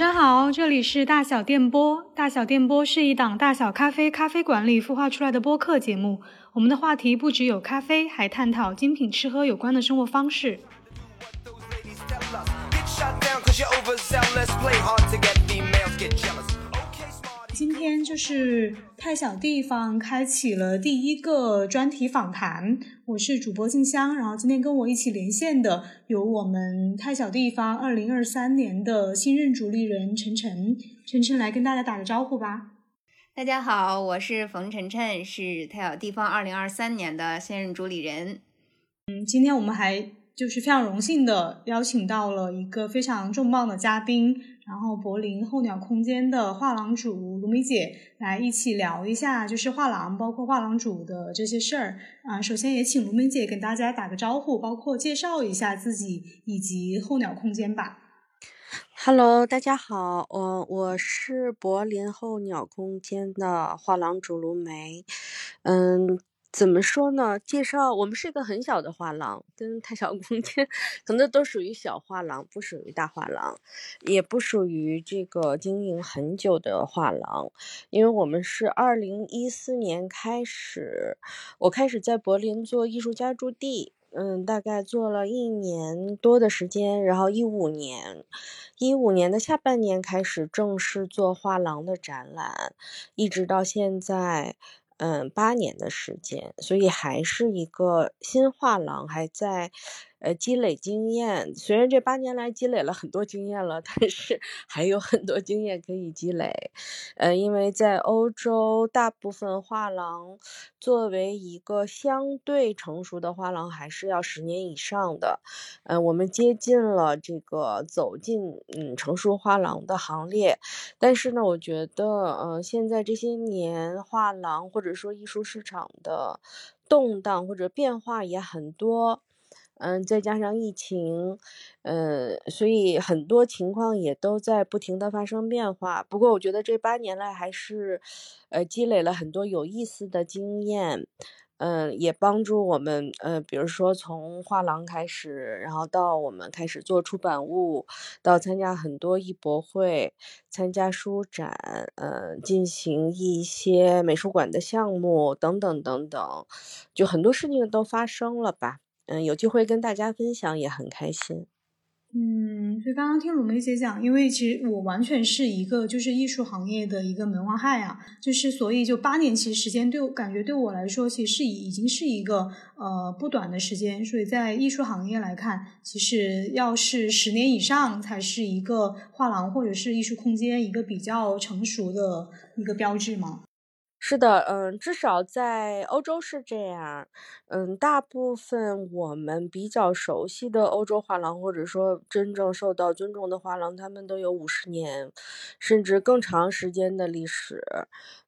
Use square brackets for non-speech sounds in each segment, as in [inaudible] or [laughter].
早上好，这里是大小电波。大小电波是一档大小咖啡咖啡馆里孵化出来的播客节目。我们的话题不只有咖啡，还探讨精品吃喝有关的生活方式。今天就是太小地方开启了第一个专题访谈，我是主播静香，然后今天跟我一起连线的有我们太小地方二零二三年的新任主理人晨晨，晨晨来跟大家打个招呼吧。大家好，我是冯晨晨，是太小地方二零二三年的现任主理人。嗯，今天我们还就是非常荣幸的邀请到了一个非常重磅的嘉宾。然后，柏林候鸟空间的画廊主卢梅姐来一起聊一下，就是画廊包括画廊主的这些事儿啊。首先也请卢梅姐跟大家打个招呼，包括介绍一下自己以及候鸟空间吧。Hello，大家好，我我是柏林候鸟空间的画廊主卢梅，嗯。怎么说呢？介绍我们是一个很小的画廊，跟太小空间可能都属于小画廊，不属于大画廊，也不属于这个经营很久的画廊。因为我们是二零一四年开始，我开始在柏林做艺术家驻地，嗯，大概做了一年多的时间，然后一五年，一五年的下半年开始正式做画廊的展览，一直到现在。嗯，八年的时间，所以还是一个新画廊，还在。呃，积累经验，虽然这八年来积累了很多经验了，但是还有很多经验可以积累。呃，因为在欧洲，大部分画廊作为一个相对成熟的画廊，还是要十年以上的。呃，我们接近了这个走进嗯成熟画廊的行列，但是呢，我觉得呃现在这些年画廊或者说艺术市场的动荡或者变化也很多。嗯，再加上疫情，嗯，所以很多情况也都在不停的发生变化。不过，我觉得这八年来还是，呃，积累了很多有意思的经验，嗯，也帮助我们，呃，比如说从画廊开始，然后到我们开始做出版物，到参加很多艺博会，参加书展，嗯，进行一些美术馆的项目等等等等，就很多事情都发生了吧。嗯，有机会跟大家分享也很开心。嗯，所以刚刚听鲁梅姐讲，因为其实我完全是一个就是艺术行业的一个门外汉啊，就是所以就八年其实时间对我感觉对我来说，其实是已经是一个呃不短的时间。所以在艺术行业来看，其实要是十年以上才是一个画廊或者是艺术空间一个比较成熟的一个标志嘛。是的，嗯，至少在欧洲是这样，嗯，大部分我们比较熟悉的欧洲画廊，或者说真正受到尊重的画廊，他们都有五十年，甚至更长时间的历史。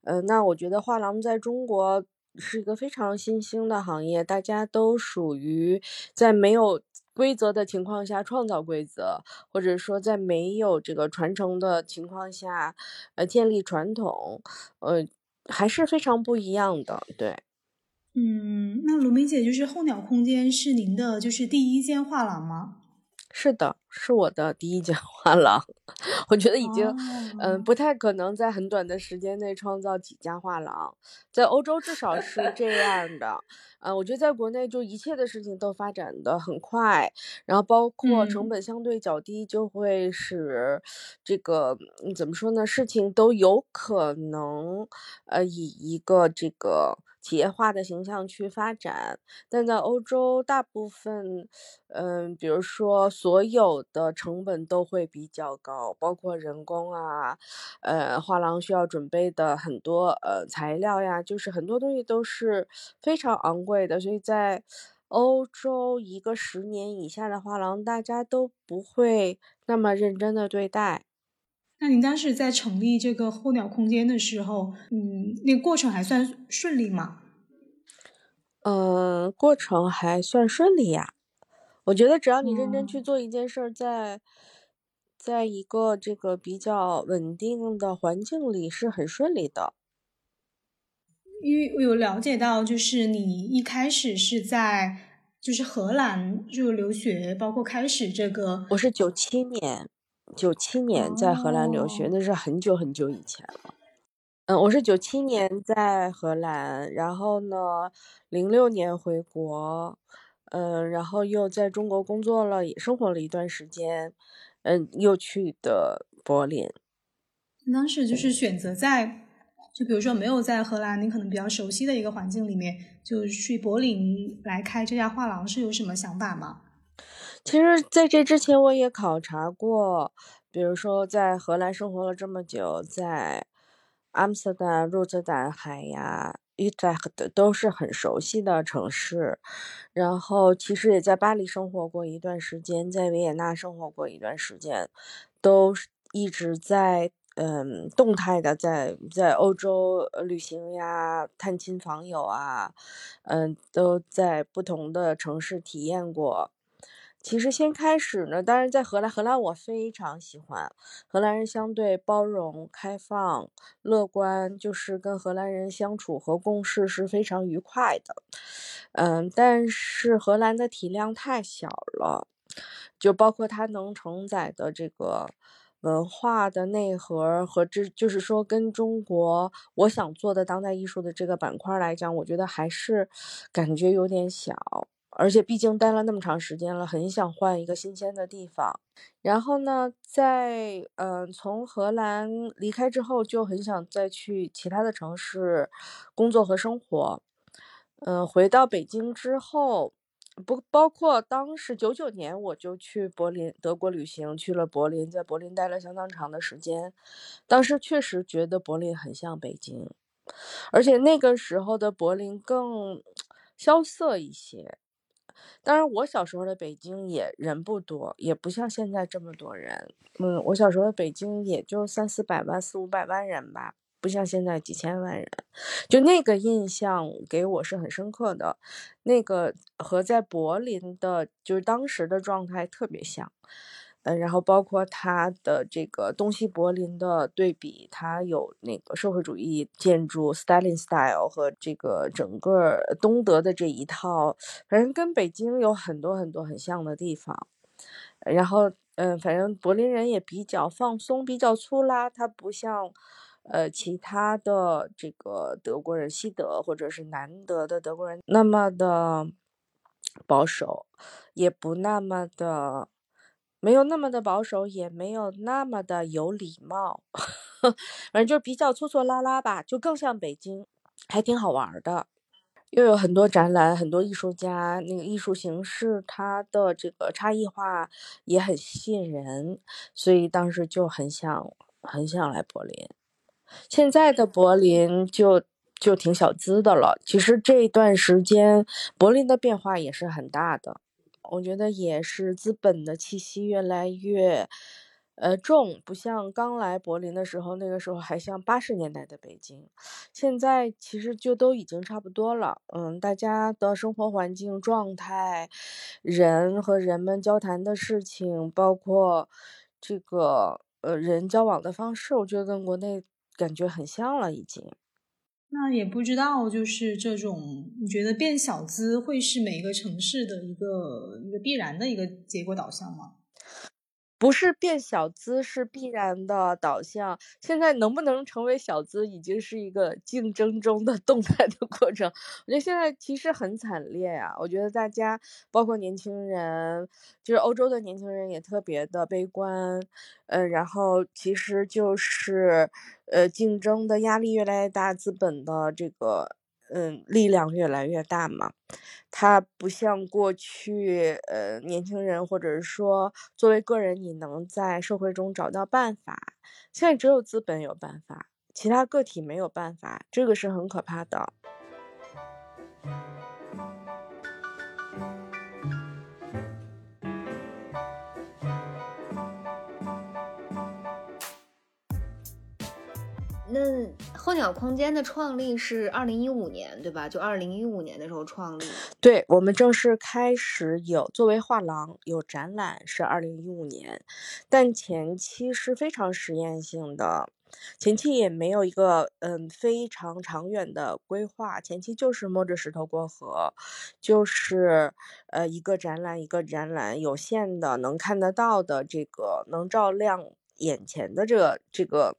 嗯，那我觉得画廊在中国是一个非常新兴的行业，大家都属于在没有规则的情况下创造规则，或者说在没有这个传承的情况下，呃，建立传统，呃。还是非常不一样的，对。嗯，那卢明姐就是候鸟空间是您的就是第一间画廊吗？是的，是我的第一间 [laughs] 画廊。我觉得已经，嗯，不太可能在很短的时间内创造几家画廊，在欧洲至少是这样的。嗯，我觉得在国内就一切的事情都发展的很快，然后包括成本相对较低，就会使这个怎么说呢？事情都有可能，呃，以一个这个。企业化的形象去发展，但在欧洲，大部分，嗯，比如说所有的成本都会比较高，包括人工啊，呃，画廊需要准备的很多呃材料呀，就是很多东西都是非常昂贵的，所以在欧洲，一个十年以下的画廊，大家都不会那么认真的对待。那您当时在成立这个候鸟空间的时候，嗯，那个过程还算顺利吗？呃，过程还算顺利呀。我觉得只要你认真去做一件事儿，在在一个这个比较稳定的环境里，是很顺利的。因为我有了解到，就是你一开始是在就是荷兰就留学，包括开始这个，我是九七年。九七年在荷兰留学，那是很久很久以前了。嗯，我是九七年在荷兰，然后呢，零六年回国，嗯，然后又在中国工作了，也生活了一段时间，嗯，又去的柏林。当时就是选择在，就比如说没有在荷兰，你可能比较熟悉的一个环境里面，就去柏林来开这家画廊，是有什么想法吗？其实，在这之前我也考察过，比如说在荷兰生活了这么久，在阿姆斯特丹、鹿特丹、海牙、伊特赫的都是很熟悉的城市。然后，其实也在巴黎生活过一段时间，在维也纳生活过一段时间，都一直在嗯动态的在在欧洲旅行呀、探亲访友啊，嗯，都在不同的城市体验过。其实先开始呢，当然在荷兰，荷兰我非常喜欢，荷兰人相对包容、开放、乐观，就是跟荷兰人相处和共事是非常愉快的。嗯，但是荷兰的体量太小了，就包括它能承载的这个文化的内核和这，就是说跟中国我想做的当代艺术的这个板块来讲，我觉得还是感觉有点小。而且毕竟待了那么长时间了，很想换一个新鲜的地方。然后呢，在嗯从荷兰离开之后，就很想再去其他的城市工作和生活。嗯，回到北京之后，不包括当时九九年我就去柏林德国旅行，去了柏林，在柏林待了相当长的时间。当时确实觉得柏林很像北京，而且那个时候的柏林更 [tsk] 萧瑟一些。当然，我小时候的北京也人不多，也不像现在这么多人。嗯，我小时候的北京也就三四百万、四五百万人吧，不像现在几千万人。就那个印象给我是很深刻的，那个和在柏林的，就是当时的状态特别像。嗯，然后包括它的这个东西柏林的对比，它有那个社会主义建筑 Stalin style 和这个整个东德的这一套，反正跟北京有很多很多很像的地方。然后，嗯，反正柏林人也比较放松，比较粗拉，它不像呃其他的这个德国人，西德或者是南德的德国人那么的保守，也不那么的。没有那么的保守，也没有那么的有礼貌，[laughs] 反正就比较搓搓拉拉吧，就更像北京，还挺好玩的。又有很多展览，很多艺术家，那个艺术形式它的这个差异化也很吸引人，所以当时就很想很想来柏林。现在的柏林就就挺小资的了。其实这段时间柏林的变化也是很大的。我觉得也是资本的气息越来越，呃重，不像刚来柏林的时候，那个时候还像八十年代的北京，现在其实就都已经差不多了。嗯，大家的生活环境状态，人和人们交谈的事情，包括这个呃人交往的方式，我觉得跟国内感觉很像了，已经。那也不知道，就是这种，你觉得变小资会是每一个城市的一个一个必然的一个结果导向吗？不是变小资是必然的导向，现在能不能成为小资已经是一个竞争中的 [laughs] 动态的过程。我觉得现在其实很惨烈呀，我觉得大家包括年轻人，就是欧洲的年轻人也特别的悲观，呃，然后其实就是呃竞争的压力越来越大，资本的这个。嗯，力量越来越大嘛，它不像过去，呃，年轻人或者是说作为个人，你能在社会中找到办法。现在只有资本有办法，其他个体没有办法，这个是很可怕的。那候鸟空间的创立是二零一五年，对吧？就二零一五年的时候创立。对我们正式开始有作为画廊有展览是二零一五年，但前期是非常实验性的，前期也没有一个嗯非常长远的规划，前期就是摸着石头过河，就是呃一个展览一个展览，有限的能看得到的这个能照亮眼前的这个这个。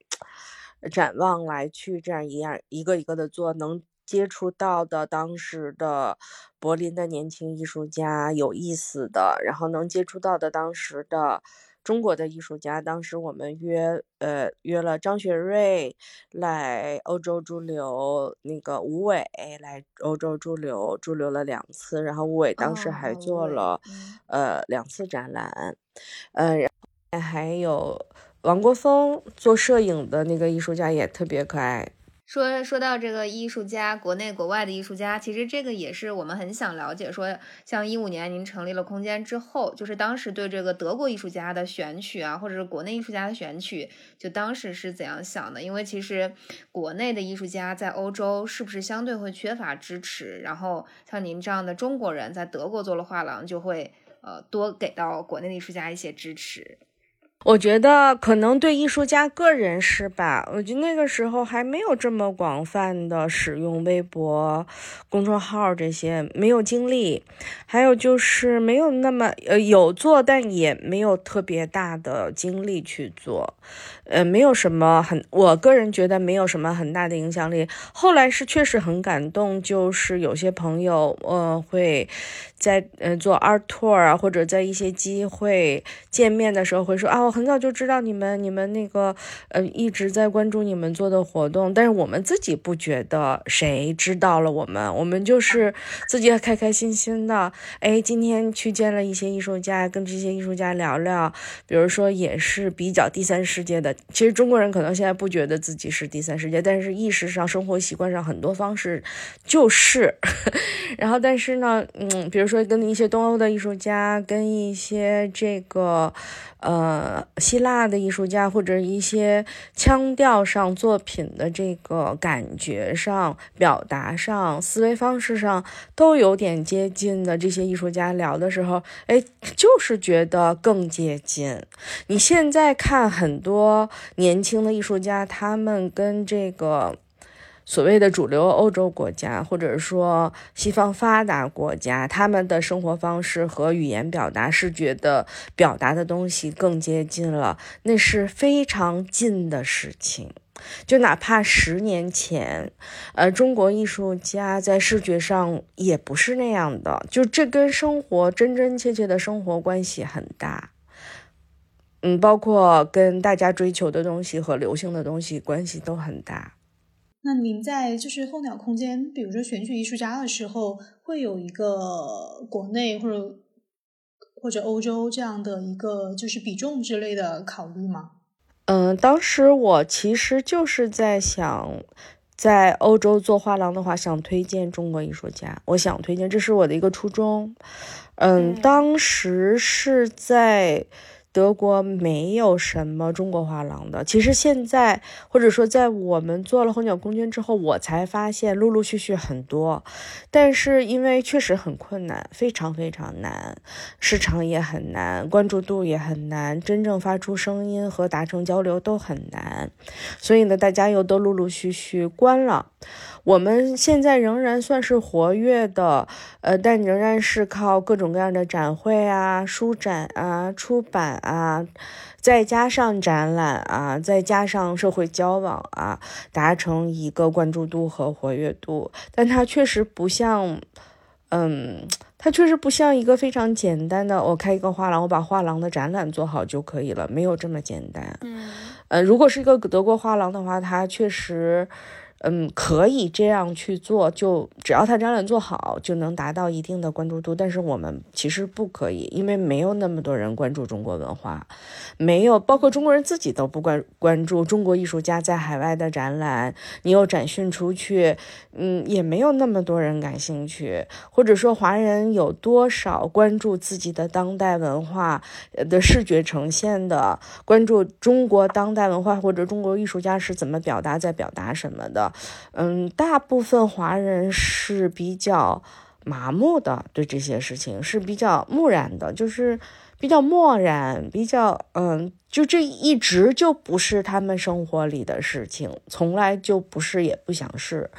展望来去这样一样一个一个的做，能接触到的当时的柏林的年轻艺术家有意思的，然后能接触到的当时的中国的艺术家，当时我们约呃约了张学瑞来欧洲驻留，那个吴伟来欧洲驻留，驻留了两次，然后吴伟当时还做了呃两次展览，呃，然后还有。王国峰做摄影的那个艺术家也特别可爱。说说到这个艺术家，国内国外的艺术家，其实这个也是我们很想了解。说像一五年您成立了空间之后，就是当时对这个德国艺术家的选取啊，或者是国内艺术家的选取，就当时是怎样想的？因为其实国内的艺术家在欧洲是不是相对会缺乏支持？然后像您这样的中国人在德国做了画廊，就会呃多给到国内的艺术家一些支持。我觉得可能对艺术家个人是吧？我觉得那个时候还没有这么广泛的使用微博、公众号这些，没有精力，还有就是没有那么呃有做，但也没有特别大的精力去做，呃，没有什么很，我个人觉得没有什么很大的影响力。后来是确实很感动，就是有些朋友呃会。在呃做 art tour 啊，或者在一些机会见面的时候，会说啊，我很早就知道你们，你们那个呃一直在关注你们做的活动，但是我们自己不觉得谁知道了我们，我们就是自己开开心心的。哎，今天去见了一些艺术家，跟这些艺术家聊聊，比如说也是比较第三世界的。其实中国人可能现在不觉得自己是第三世界，但是意识上、生活习惯上很多方式就是。[laughs] 然后，但是呢，嗯，比如说。说跟一些东欧的艺术家，跟一些这个，呃，希腊的艺术家，或者一些腔调上、作品的这个感觉上、表达上、思维方式上都有点接近的这些艺术家聊的时候，哎，就是觉得更接近。你现在看很多年轻的艺术家，他们跟这个。所谓的主流欧洲国家，或者说西方发达国家，他们的生活方式和语言表达、视觉的表达的东西更接近了，那是非常近的事情。就哪怕十年前，呃，中国艺术家在视觉上也不是那样的，就这跟生活真真切切的生活关系很大。嗯，包括跟大家追求的东西和流行的东西关系都很大。那您在就是候鸟空间，比如说选取艺术家的时候，会有一个国内或者或者欧洲这样的一个就是比重之类的考虑吗？嗯，当时我其实就是在想，在欧洲做画廊的话，想推荐中国艺术家，我想推荐，这是我的一个初衷。嗯，当时是在。德国没有什么中国画廊的。其实现在，或者说在我们做了候鸟空间之后，我才发现陆陆续续很多。但是因为确实很困难，非常非常难，市场也很难，关注度也很难，真正发出声音和达成交流都很难。所以呢，大家又都陆陆续续关了。我们现在仍然算是活跃的，呃，但仍然是靠各种各样的展会啊、书展啊、出版啊，再加上展览啊，再加上社会交往啊，达成一个关注度和活跃度。但它确实不像，嗯，它确实不像一个非常简单的，我开一个画廊，我把画廊的展览做好就可以了，没有这么简单。嗯，呃，如果是一个德国画廊的话，它确实。嗯，可以这样去做，就只要他展览做好，就能达到一定的关注度。但是我们其实不可以，因为没有那么多人关注中国文化，没有，包括中国人自己都不关关注中国艺术家在海外的展览。你又展讯出去，嗯，也没有那么多人感兴趣。或者说，华人有多少关注自己的当代文化的视觉呈现的，关注中国当代文化或者中国艺术家是怎么表达，在表达什么的？嗯，大部分华人是比较麻木的，对这些事情是比较木然的，就是比较漠然，比较嗯，就这一直就不是他们生活里的事情，从来就不是，也不想是。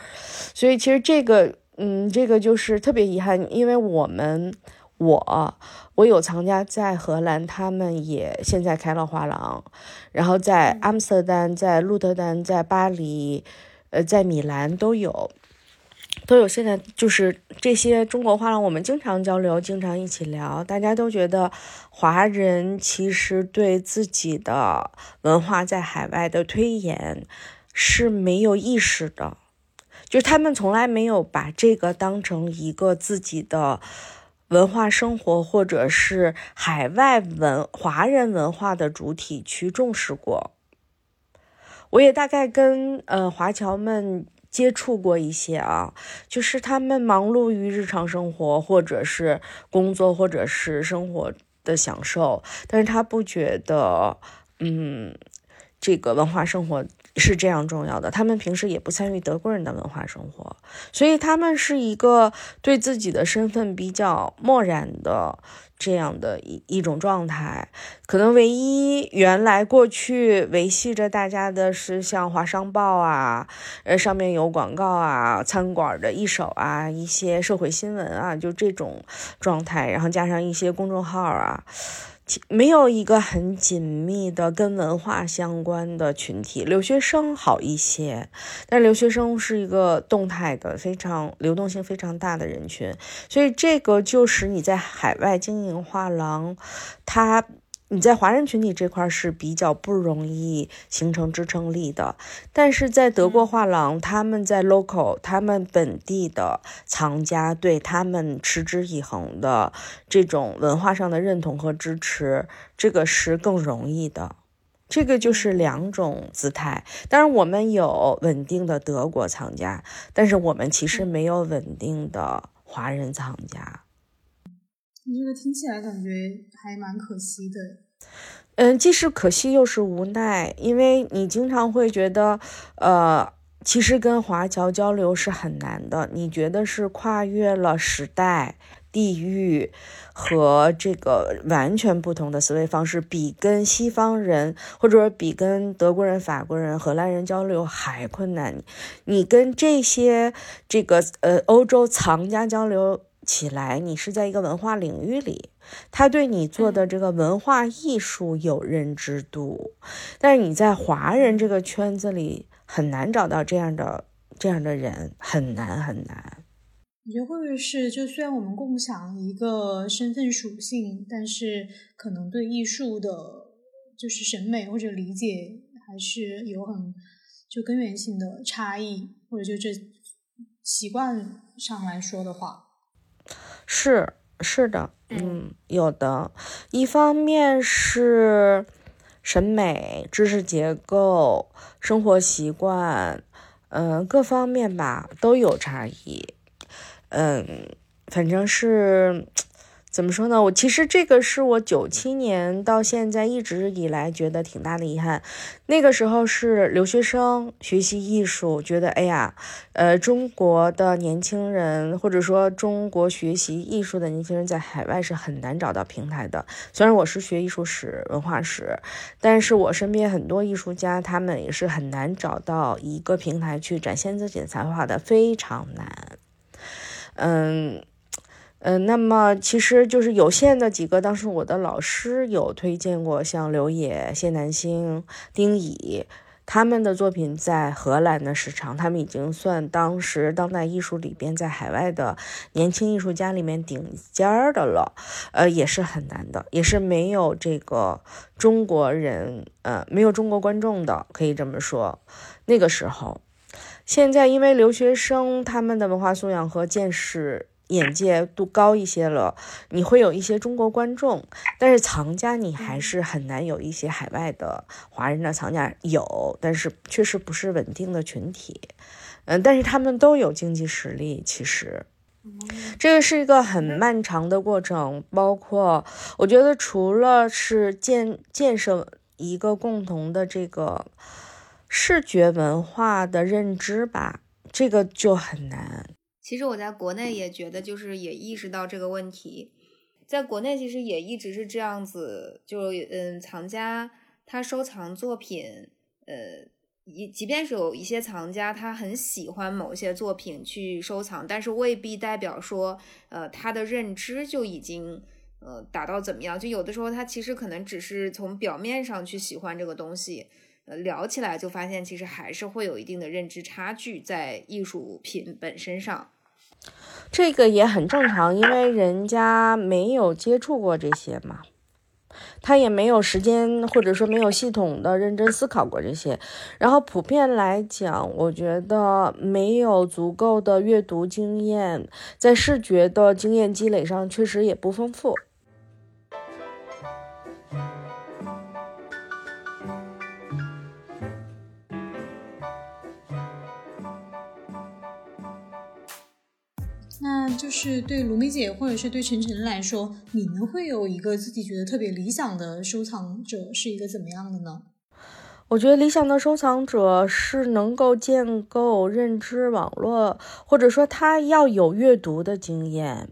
所以其实这个，嗯，这个就是特别遗憾，因为我们，我，我有藏家在荷兰，他们也现在开了画廊，然后在阿姆斯特丹，在鹿特丹，在巴黎。呃，在米兰都有，都有。现在就是这些中国画廊，我们经常交流，经常一起聊。大家都觉得华人其实对自己的文化在海外的推演是没有意识的，就是他们从来没有把这个当成一个自己的文化生活，或者是海外文华人文化的主体去重视过。我也大概跟呃华侨们接触过一些啊，就是他们忙碌于日常生活，或者是工作，或者是生活的享受，但是他不觉得，嗯，这个文化生活是这样重要的。他们平时也不参与德国人的文化生活，所以他们是一个对自己的身份比较漠然的。这样的一一种状态，可能唯一原来过去维系着大家的是像《华商报》啊，呃，上面有广告啊，餐馆的一手啊，一些社会新闻啊，就这种状态，然后加上一些公众号啊。没有一个很紧密的跟文化相关的群体，留学生好一些，但留学生是一个动态的、非常流动性非常大的人群，所以这个就使你在海外经营画廊，它。你在华人群体这块是比较不容易形成支撑力的，但是在德国画廊，他们在 local，他们本地的藏家对他们持之以恒的这种文化上的认同和支持，这个是更容易的。这个就是两种姿态。当然，我们有稳定的德国藏家，但是我们其实没有稳定的华人藏家。你这个听起来感觉还蛮可惜的。嗯，既是可惜又是无奈，因为你经常会觉得，呃，其实跟华侨交流是很难的。你觉得是跨越了时代、地域和这个完全不同的思维方式，比跟西方人或者说比跟德国人、法国人、荷兰人交流还困难。你跟这些这个呃欧洲藏家交流。起来，你是在一个文化领域里，他对你做的这个文化艺术有认知度，但是你在华人这个圈子里很难找到这样的这样的人，很难很难。你觉得会不会是，就虽然我们共享一个身份属性，但是可能对艺术的，就是审美或者理解，还是有很就根源性的差异，或者就这习惯上来说的话。是是的，嗯，有的，一方面是审美、知识结构、生活习惯，嗯，各方面吧都有差异，嗯，反正是。怎么说呢？我其实这个是我九七年到现在一直以来觉得挺大的遗憾。那个时候是留学生学习艺术，觉得哎呀，呃，中国的年轻人或者说中国学习艺术的年轻人在海外是很难找到平台的。虽然我是学艺术史、文化史，但是我身边很多艺术家他们也是很难找到一个平台去展现自己的才华的，非常难。嗯。嗯，那么其实就是有限的几个，当时我的老师有推荐过，像刘野、谢南星、丁乙他们的作品在荷兰的市场，他们已经算当时当代艺术里边在海外的年轻艺术家里面顶尖儿的了。呃，也是很难的，也是没有这个中国人，呃，没有中国观众的，可以这么说。那个时候。现在因为留学生他们的文化素养和见识。眼界度高一些了，你会有一些中国观众，但是藏家你还是很难有一些海外的华人的藏家有，但是确实不是稳定的群体，嗯，但是他们都有经济实力，其实，这个是一个很漫长的过程，包括我觉得除了是建建设一个共同的这个视觉文化的认知吧，这个就很难。其实我在国内也觉得，就是也意识到这个问题，在国内其实也一直是这样子，就嗯，藏家他收藏作品，呃，一即便是有一些藏家他很喜欢某些作品去收藏，但是未必代表说，呃，他的认知就已经呃达到怎么样，就有的时候他其实可能只是从表面上去喜欢这个东西，呃，聊起来就发现其实还是会有一定的认知差距在艺术品本身上。这个也很正常，因为人家没有接触过这些嘛，他也没有时间或者说没有系统的认真思考过这些。然后普遍来讲，我觉得没有足够的阅读经验，在视觉的经验积累上确实也不丰富。就是对卢梅姐或者是对晨晨来说，你们会有一个自己觉得特别理想的收藏者是一个怎么样的呢？我觉得理想的收藏者是能够建构认知网络，或者说他要有阅读的经验。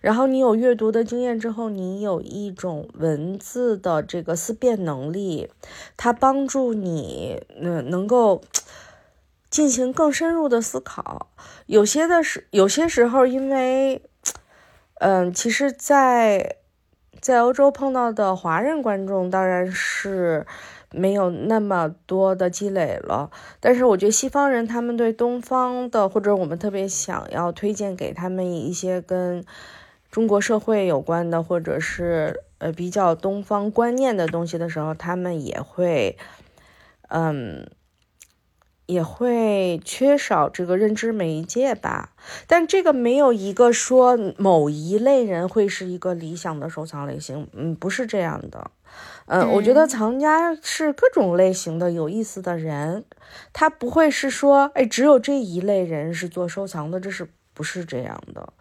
然后你有阅读的经验之后，你有一种文字的这个思辨能力，它帮助你嗯能够。进行更深入的思考，有些的时有些时候，因为，嗯，其实，在在欧洲碰到的华人观众当然是没有那么多的积累了，但是我觉得西方人他们对东方的，或者我们特别想要推荐给他们一些跟中国社会有关的，或者是呃比较东方观念的东西的时候，他们也会，嗯。也会缺少这个认知媒介吧，但这个没有一个说某一类人会是一个理想的收藏类型，嗯，不是这样的，嗯，我觉得藏家是各种类型的有意思的人，他不会是说，哎，只有这一类人是做收藏的，这是。不是这样的，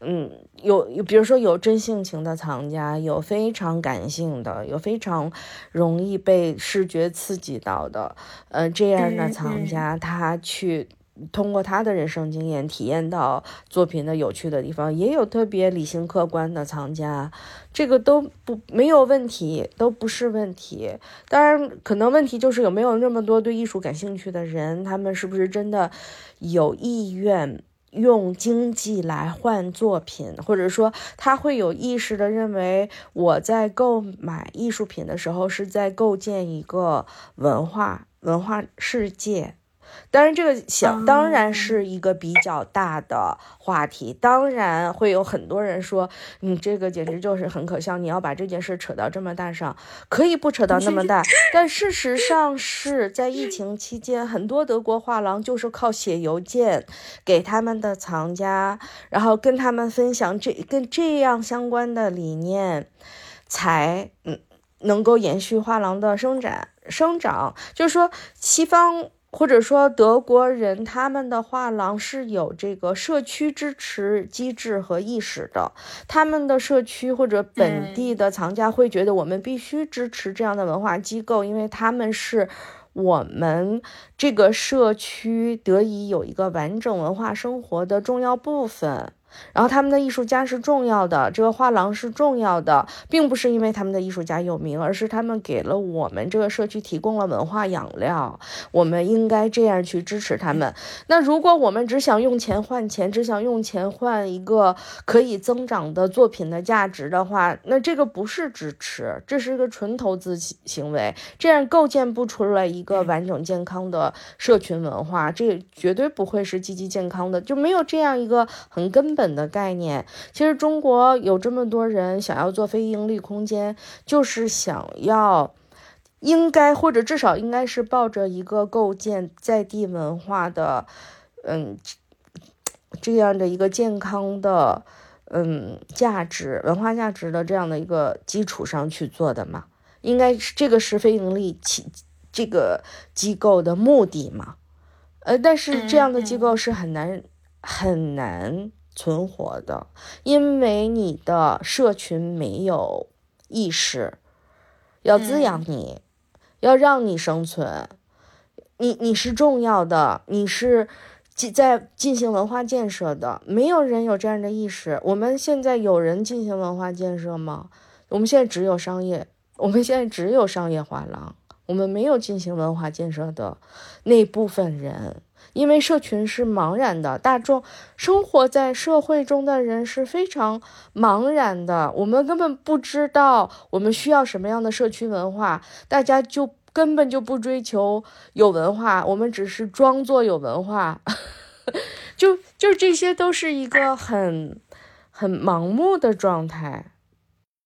嗯，有有，比如说有真性情的藏家，有非常感性的，有非常容易被视觉刺激到的，呃，这样的藏家，他去通过他的人生经验体验到作品的有趣的地方，也有特别理性客观的藏家，这个都不没有问题，都不是问题。当然，可能问题就是有没有那么多对艺术感兴趣的人，他们是不是真的有意愿？用经济来换作品，或者说他会有意识的认为，我在购买艺术品的时候是在构建一个文化文化世界。当然，这个想当然是一个比较大的话题，当然会有很多人说，你这个简直就是很可笑，你要把这件事扯到这么大上，可以不扯到那么大，[laughs] 但事实上是在疫情期间，很多德国画廊就是靠写邮件给他们的藏家，然后跟他们分享这跟这样相关的理念，才嗯能够延续画廊的生长生长，就是说西方。或者说德国人他们的画廊是有这个社区支持机制和意识的，他们的社区或者本地的藏家会觉得我们必须支持这样的文化机构，因为他们是我们这个社区得以有一个完整文化生活的重要部分。然后他们的艺术家是重要的，这个画廊是重要的，并不是因为他们的艺术家有名，而是他们给了我们这个社区提供了文化养料。我们应该这样去支持他们。那如果我们只想用钱换钱，只想用钱换一个可以增长的作品的价值的话，那这个不是支持，这是一个纯投资行为，这样构建不出来一个完整健康的社群文化，这绝对不会是积极健康的，就没有这样一个很根本。的概念，其实中国有这么多人想要做非盈利空间，就是想要应该或者至少应该是抱着一个构建在地文化的，嗯，这样的一个健康的，嗯，价值文化价值的这样的一个基础上去做的嘛？应该是这个是非盈利起这个机构的目的嘛？呃，但是这样的机构是很难很难存活的，因为你的社群没有意识，要滋养你。要让你生存，你你是重要的，你是进在进行文化建设的，没有人有这样的意识。我们现在有人进行文化建设吗？我们现在只有商业，我们现在只有商业画廊，我们没有进行文化建设的那部分人。因为社群是茫然的，大众生活在社会中的人是非常茫然的，我们根本不知道我们需要什么样的社区文化，大家就根本就不追求有文化，我们只是装作有文化，[laughs] 就就这些都是一个很很盲目的状态。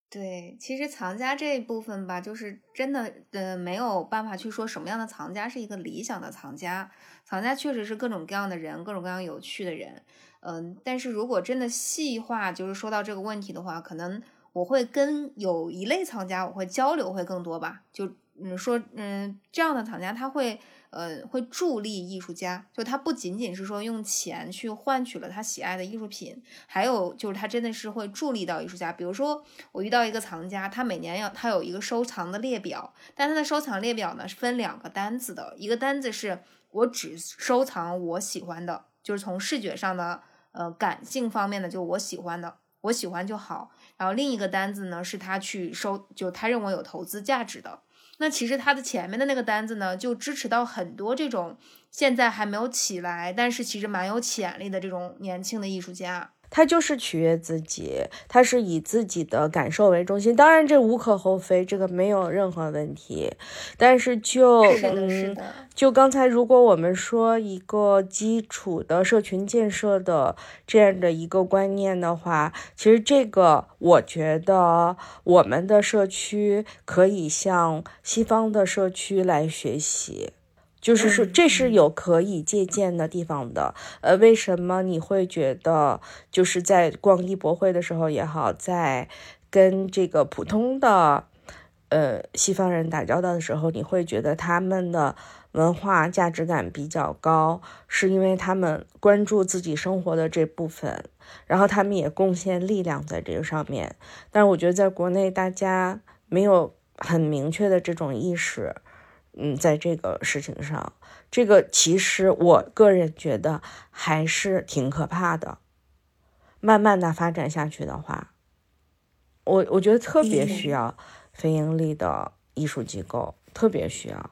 对，其实藏家这一部分吧，就是真的，呃，没有办法去说什么样的藏家是一个理想的藏家。藏家确实是各种各样的人，各种各样有趣的人，嗯。但是如果真的细化，就是说到这个问题的话，可能我会跟有一类藏家，我会交流会更多吧。就嗯说，嗯，这样的藏家他会。呃，会助力艺术家，就他不仅仅是说用钱去换取了他喜爱的艺术品，还有就是他真的是会助力到艺术家。比如说，我遇到一个藏家，他每年要他有一个收藏的列表，但他的收藏列表呢是分两个单子的，一个单子是我只收藏我喜欢的，就是从视觉上的呃感性方面的，就我喜欢的，我喜欢就好。然后另一个单子呢是他去收，就他认为有投资价值的。那其实他的前面的那个单子呢，就支持到很多这种现在还没有起来，但是其实蛮有潜力的这种年轻的艺术家。他就是取悦自己，他是以自己的感受为中心。当然，这无可厚非，这个没有任何问题。但是就嗯，就刚才，如果我们说一个基础的社群建设的这样的一个观念的话，其实这个我觉得我们的社区可以向西方的社区来学习。就是说，这是有可以借鉴的地方的。呃，为什么你会觉得，就是在逛艺博会的时候也好，在跟这个普通的呃西方人打交道的时候，你会觉得他们的文化价值感比较高，是因为他们关注自己生活的这部分，然后他们也贡献力量在这个上面。但是我觉得在国内，大家没有很明确的这种意识。嗯，在这个事情上，这个其实我个人觉得还是挺可怕的。慢慢的发展下去的话，我我觉得特别需要非盈利的艺术机构，特别需要。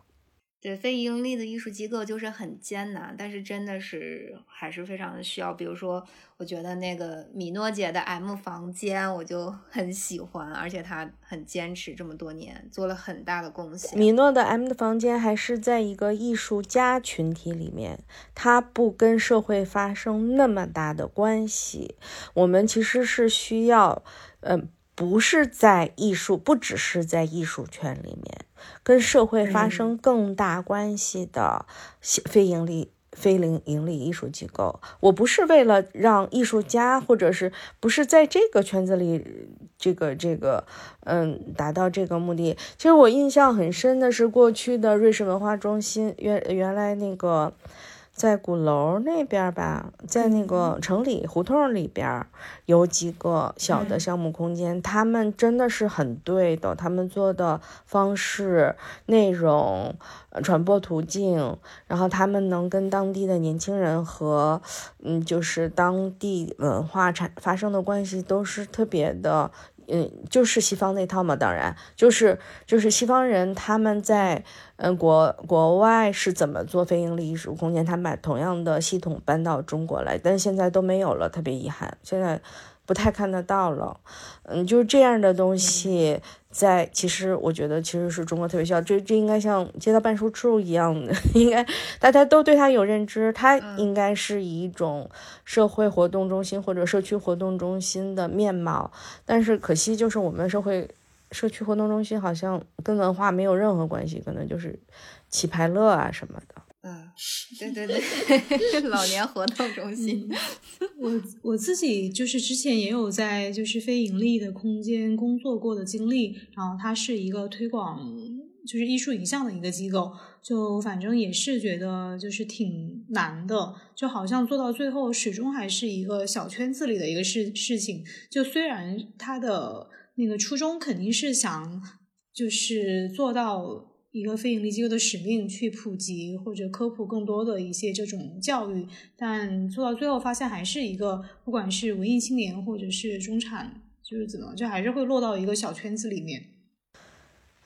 对非盈利的艺术机构就是很艰难，但是真的是还是非常的需要。比如说，我觉得那个米诺姐的 M 房间，我就很喜欢，而且她很坚持这么多年，做了很大的贡献。米诺的 M 的房间还是在一个艺术家群体里面，它不跟社会发生那么大的关系。我们其实是需要，嗯。不是在艺术，不只是在艺术圈里面，跟社会发生更大关系的非盈利、非零盈利艺术机构。我不是为了让艺术家，或者是不是在这个圈子里，这个这个，嗯，达到这个目的。其实我印象很深的是过去的瑞士文化中心，原原来那个。在鼓楼那边吧，在那个城里胡同里边，有几个小的项目空间，他们真的是很对的，他们做的方式、内容、传播途径，然后他们能跟当地的年轻人和，嗯，就是当地文化产发生的关系都是特别的。嗯，就是西方那套嘛，当然就是就是西方人他们在嗯国国外是怎么做非盈利艺术空间，他们把同样的系统搬到中国来，但现在都没有了，特别遗憾，现在不太看得到了。嗯，就是这样的东西。在其实，我觉得其实是中国特别需要，这这应该像街道办事处一样的，[laughs] 应该大家都对它有认知，它应该是以一种社会活动中心或者社区活动中心的面貌。但是可惜就是我们社会社区活动中心好像跟文化没有任何关系，可能就是棋牌乐啊什么的。嗯，[laughs] 对对对，[laughs] 老年活动中心。我我自己就是之前也有在就是非盈利的空间工作过的经历，然后它是一个推广就是艺术影像的一个机构，就反正也是觉得就是挺难的，就好像做到最后始终还是一个小圈子里的一个事事情。就虽然它的那个初衷肯定是想就是做到。一个非盈利机构的使命，去普及或者科普更多的一些这种教育，但做到最后发现，还是一个不管是文艺青年或者是中产，就是怎么，就还是会落到一个小圈子里面。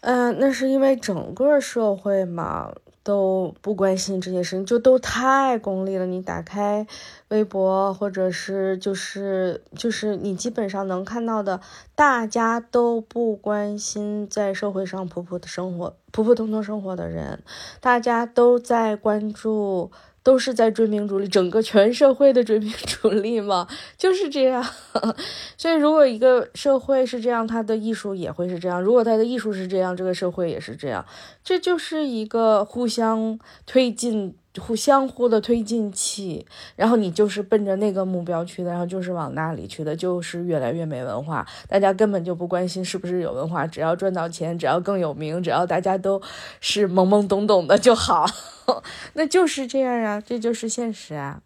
嗯，那是因为整个社会嘛。都不关心这些事情，就都太功利了。你打开微博，或者是就是就是你基本上能看到的，大家都不关心在社会上普普的生活、普普通通生活的人，大家都在关注。都是在追名逐利，整个全社会的追名 [laughs] 逐利嘛，就是这样。[laughs] 所以，如果一个社会是这样，它的艺术也会是这样；如果它的艺术是这样，这个社会也是这样。这就是一个互相推进。互相互的推进器，然后你就是奔着那个目标去的，然后就是往那里去的，就是越来越没文化。大家根本就不关心是不是有文化，只要赚到钱，只要更有名，只要大家都是懵懵懂懂的就好。[laughs] 那就是这样啊，这就是现实啊。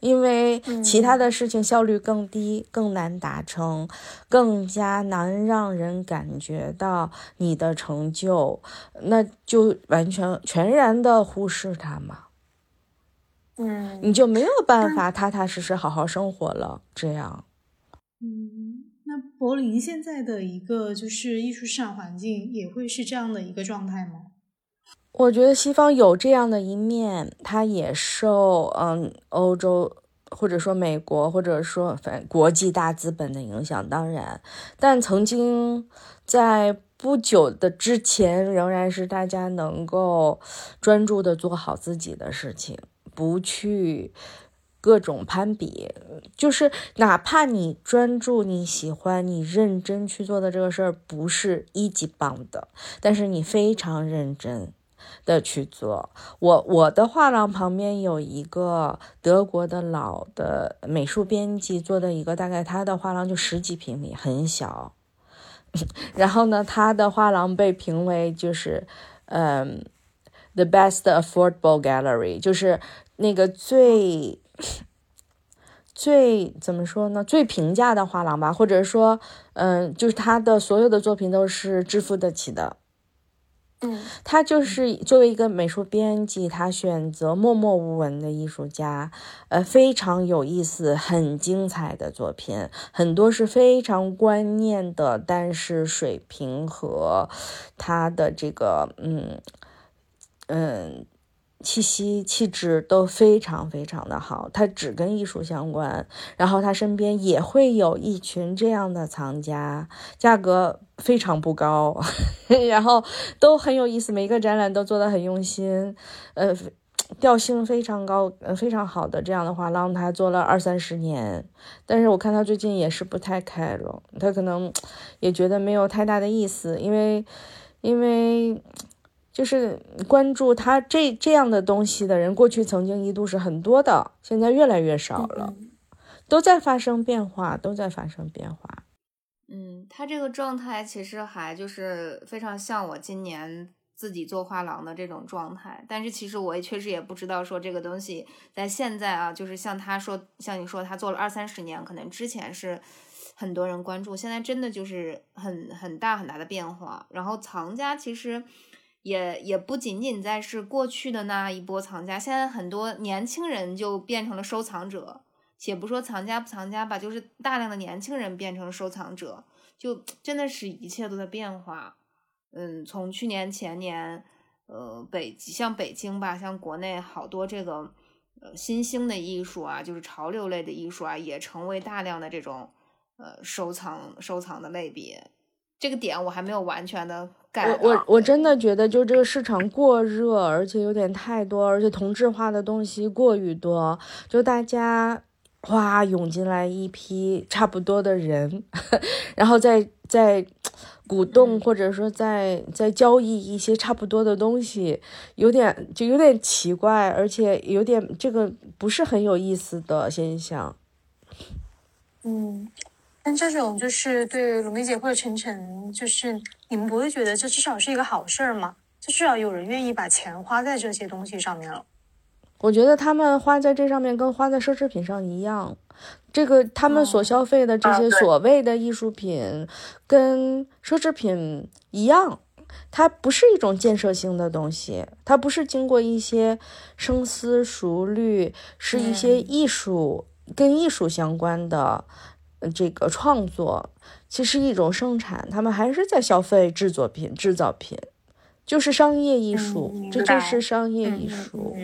因为其他的事情效率更低，更难达成，更加难让人感觉到你的成就，那就完全全然的忽视它嘛。嗯，你就没有办法踏踏实实好好生活了。这样，嗯，那柏林现在的一个就是艺术市场环境也会是这样的一个状态吗？我觉得西方有这样的一面，它也受嗯欧洲或者说美国或者说反国际大资本的影响，当然，但曾经在不久的之前，仍然是大家能够专注的做好自己的事情。不去各种攀比，就是哪怕你专注、你喜欢、你认真去做的这个事儿不是一级棒的，但是你非常认真的去做。我我的画廊旁边有一个德国的老的美术编辑做的一个，大概他的画廊就十几平米，很小。[laughs] 然后呢，他的画廊被评为就是，嗯。The best affordable gallery 就是那个最 [sniffs] 最怎么说呢？最平价的画廊吧，或者说，嗯，就是他的所有的作品都是支付得起的。嗯，他就是作为一个美术编辑，他选择默默无闻的艺术家，呃，非常有意思、很精彩的作品，很多是非常观念的，但是水平和他的这个，嗯。嗯，气息气质都非常非常的好，他只跟艺术相关，然后他身边也会有一群这样的藏家，价格非常不高，[laughs] 然后都很有意思，每一个展览都做得很用心，呃，调性非常高，非常好的这样的画廊，他做了二三十年，但是我看他最近也是不太开了，他可能也觉得没有太大的意思，因为，因为。就是关注他这这样的东西的人，过去曾经一度是很多的，现在越来越少了，都在发生变化，都在发生变化。嗯，他这个状态其实还就是非常像我今年自己做画廊的这种状态，但是其实我也确实也不知道说这个东西在现在啊，就是像他说，像你说他做了二三十年，可能之前是很多人关注，现在真的就是很很大很大的变化。然后藏家其实。也也不仅仅在是过去的那一波藏家，现在很多年轻人就变成了收藏者，且不说藏家不藏家吧，就是大量的年轻人变成收藏者，就真的是一切都在变化。嗯，从去年前年，呃，北像北京吧，像国内好多这个呃新兴的艺术啊，就是潮流类的艺术啊，也成为大量的这种呃收藏收藏的类别。这个点我还没有完全的。我我我真的觉得，就这个市场过热，而且有点太多，而且同质化的东西过于多，就大家哗涌进来一批差不多的人，[laughs] 然后再再鼓动或者说在在交易一些差不多的东西，有点就有点奇怪，而且有点这个不是很有意思的现象。嗯，但这种就是对鲁梅姐或者晨晨，就是你们不会觉得这至少是一个好事儿吗？就至少有人愿意把钱花在这些东西上面了。我觉得他们花在这上面跟花在奢侈品上一样，这个他们所消费的这些所谓的艺术品，跟奢侈品一样，它不是一种建设性的东西，它不是经过一些深思熟虑，是一些艺术跟艺术相关的这个创作，其实一种生产，他们还是在消费制作品、制造品，就是商业艺术，这就是商业艺术。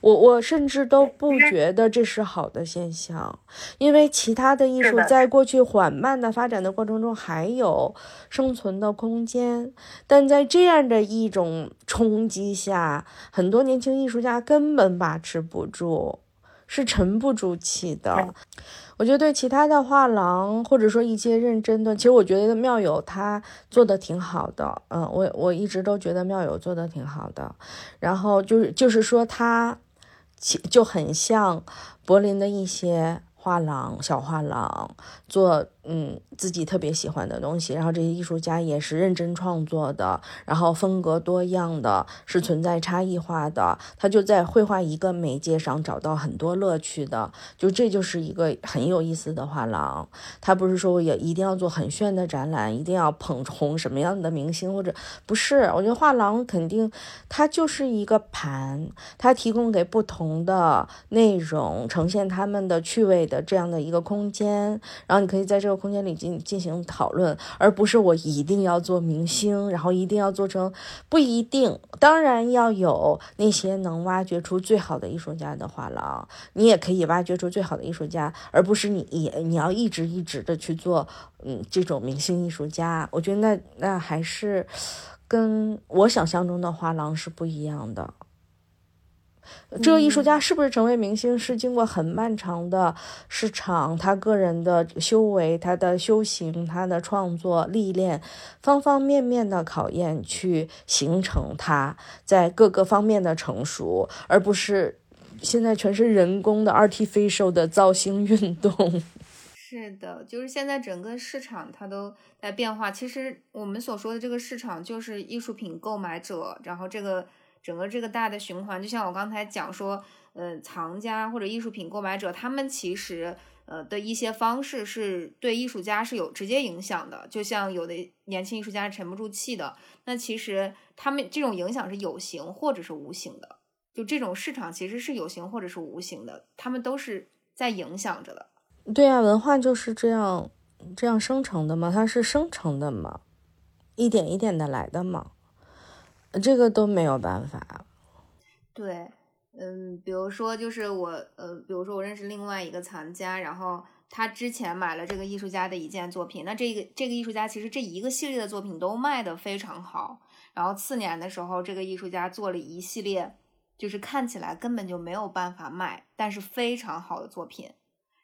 我我甚至都不觉得这是好的现象，因为其他的艺术在过去缓慢的发展的过程中还有生存的空间，但在这样的一种冲击下，很多年轻艺术家根本把持不住，是沉不住气的。我觉得对其他的画廊或者说一些认真的，其实我觉得妙友他做的挺好的，嗯，我我一直都觉得妙友做的挺好的，然后就是就是说他。就很像柏林的一些画廊、小画廊做。嗯，自己特别喜欢的东西，然后这些艺术家也是认真创作的，然后风格多样的，是存在差异化的。他就在绘画一个媒介上找到很多乐趣的，就这就是一个很有意思的画廊。他不是说也一定要做很炫的展览，一定要捧红什么样的明星或者不是。我觉得画廊肯定它就是一个盘，它提供给不同的内容呈现他们的趣味的这样的一个空间，然后你可以在这个。空间里进进行讨论，而不是我一定要做明星，然后一定要做成不一定。当然要有那些能挖掘出最好的艺术家的画廊，你也可以挖掘出最好的艺术家，而不是你也你要一直一直的去做嗯这种明星艺术家。我觉得那那还是跟我想象中的画廊是不一样的。这个艺术家是不是成为明星，是经过很漫长的市场、他个人的修为、他的修行、他的创作历练，方方面面的考验去形成他在各个方面的成熟，而不是现在全是人工的 artificial 的造星运动。是的，就是现在整个市场它都在变化。其实我们所说的这个市场，就是艺术品购买者，然后这个。整个这个大的循环，就像我刚才讲说，呃，藏家或者艺术品购买者，他们其实呃的一些方式是对艺术家是有直接影响的。就像有的年轻艺术家沉不住气的，那其实他们这种影响是有形或者是无形的。就这种市场其实是有形或者是无形的，他们都是在影响着的。对呀，文化就是这样这样生成的嘛，它是生成的嘛，一点一点的来的嘛。这个都没有办法。对，嗯，比如说，就是我，呃，比如说我认识另外一个藏家，然后他之前买了这个艺术家的一件作品，那这个这个艺术家其实这一个系列的作品都卖的非常好。然后次年的时候，这个艺术家做了一系列，就是看起来根本就没有办法卖，但是非常好的作品。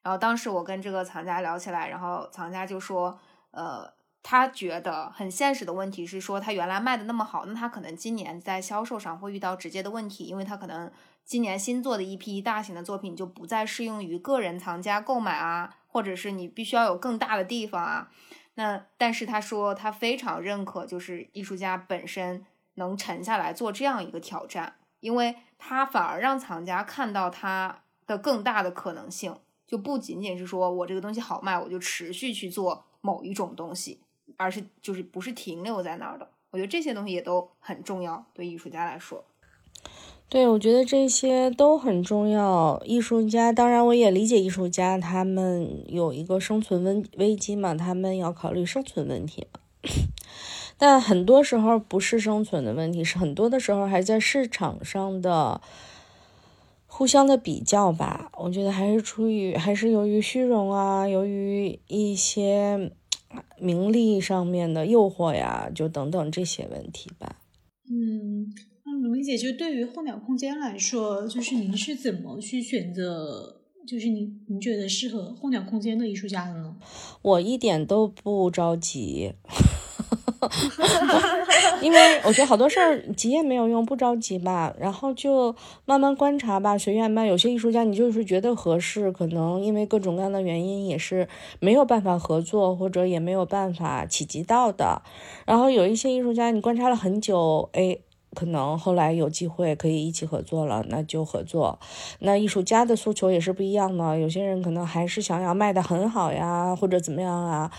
然后当时我跟这个藏家聊起来，然后藏家就说，呃。他觉得很现实的问题是说，他原来卖的那么好，那他可能今年在销售上会遇到直接的问题，因为他可能今年新做的一批大型的作品就不再适用于个人藏家购买啊，或者是你必须要有更大的地方啊。那但是他说他非常认可，就是艺术家本身能沉下来做这样一个挑战，因为他反而让藏家看到他的更大的可能性，就不仅仅是说我这个东西好卖，我就持续去做某一种东西。而是就是不是停留在那儿的，我觉得这些东西也都很重要，对艺术家来说。对，我觉得这些都很重要。艺术家，当然我也理解艺术家，他们有一个生存危危机嘛，他们要考虑生存问题嘛。[laughs] 但很多时候不是生存的问题，是很多的时候还在市场上的互相的比较吧。我觉得还是出于，还是由于虚荣啊，由于一些。名利上面的诱惑呀，就等等这些问题吧。嗯，那卢丽姐，就对于候鸟空间来说，就是您是怎么去选择就是您您觉得适合候鸟空间的艺术家的呢？我一点都不着急。[laughs] 因为我觉得好多事儿急也没有用，不着急吧，然后就慢慢观察吧，随缘吧。有些艺术家你就是觉得合适，可能因为各种各样的原因也是没有办法合作，或者也没有办法企及到的。然后有一些艺术家你观察了很久，哎。可能后来有机会可以一起合作了，那就合作。那艺术家的诉求也是不一样的，有些人可能还是想要卖的很好呀，或者怎么样啊，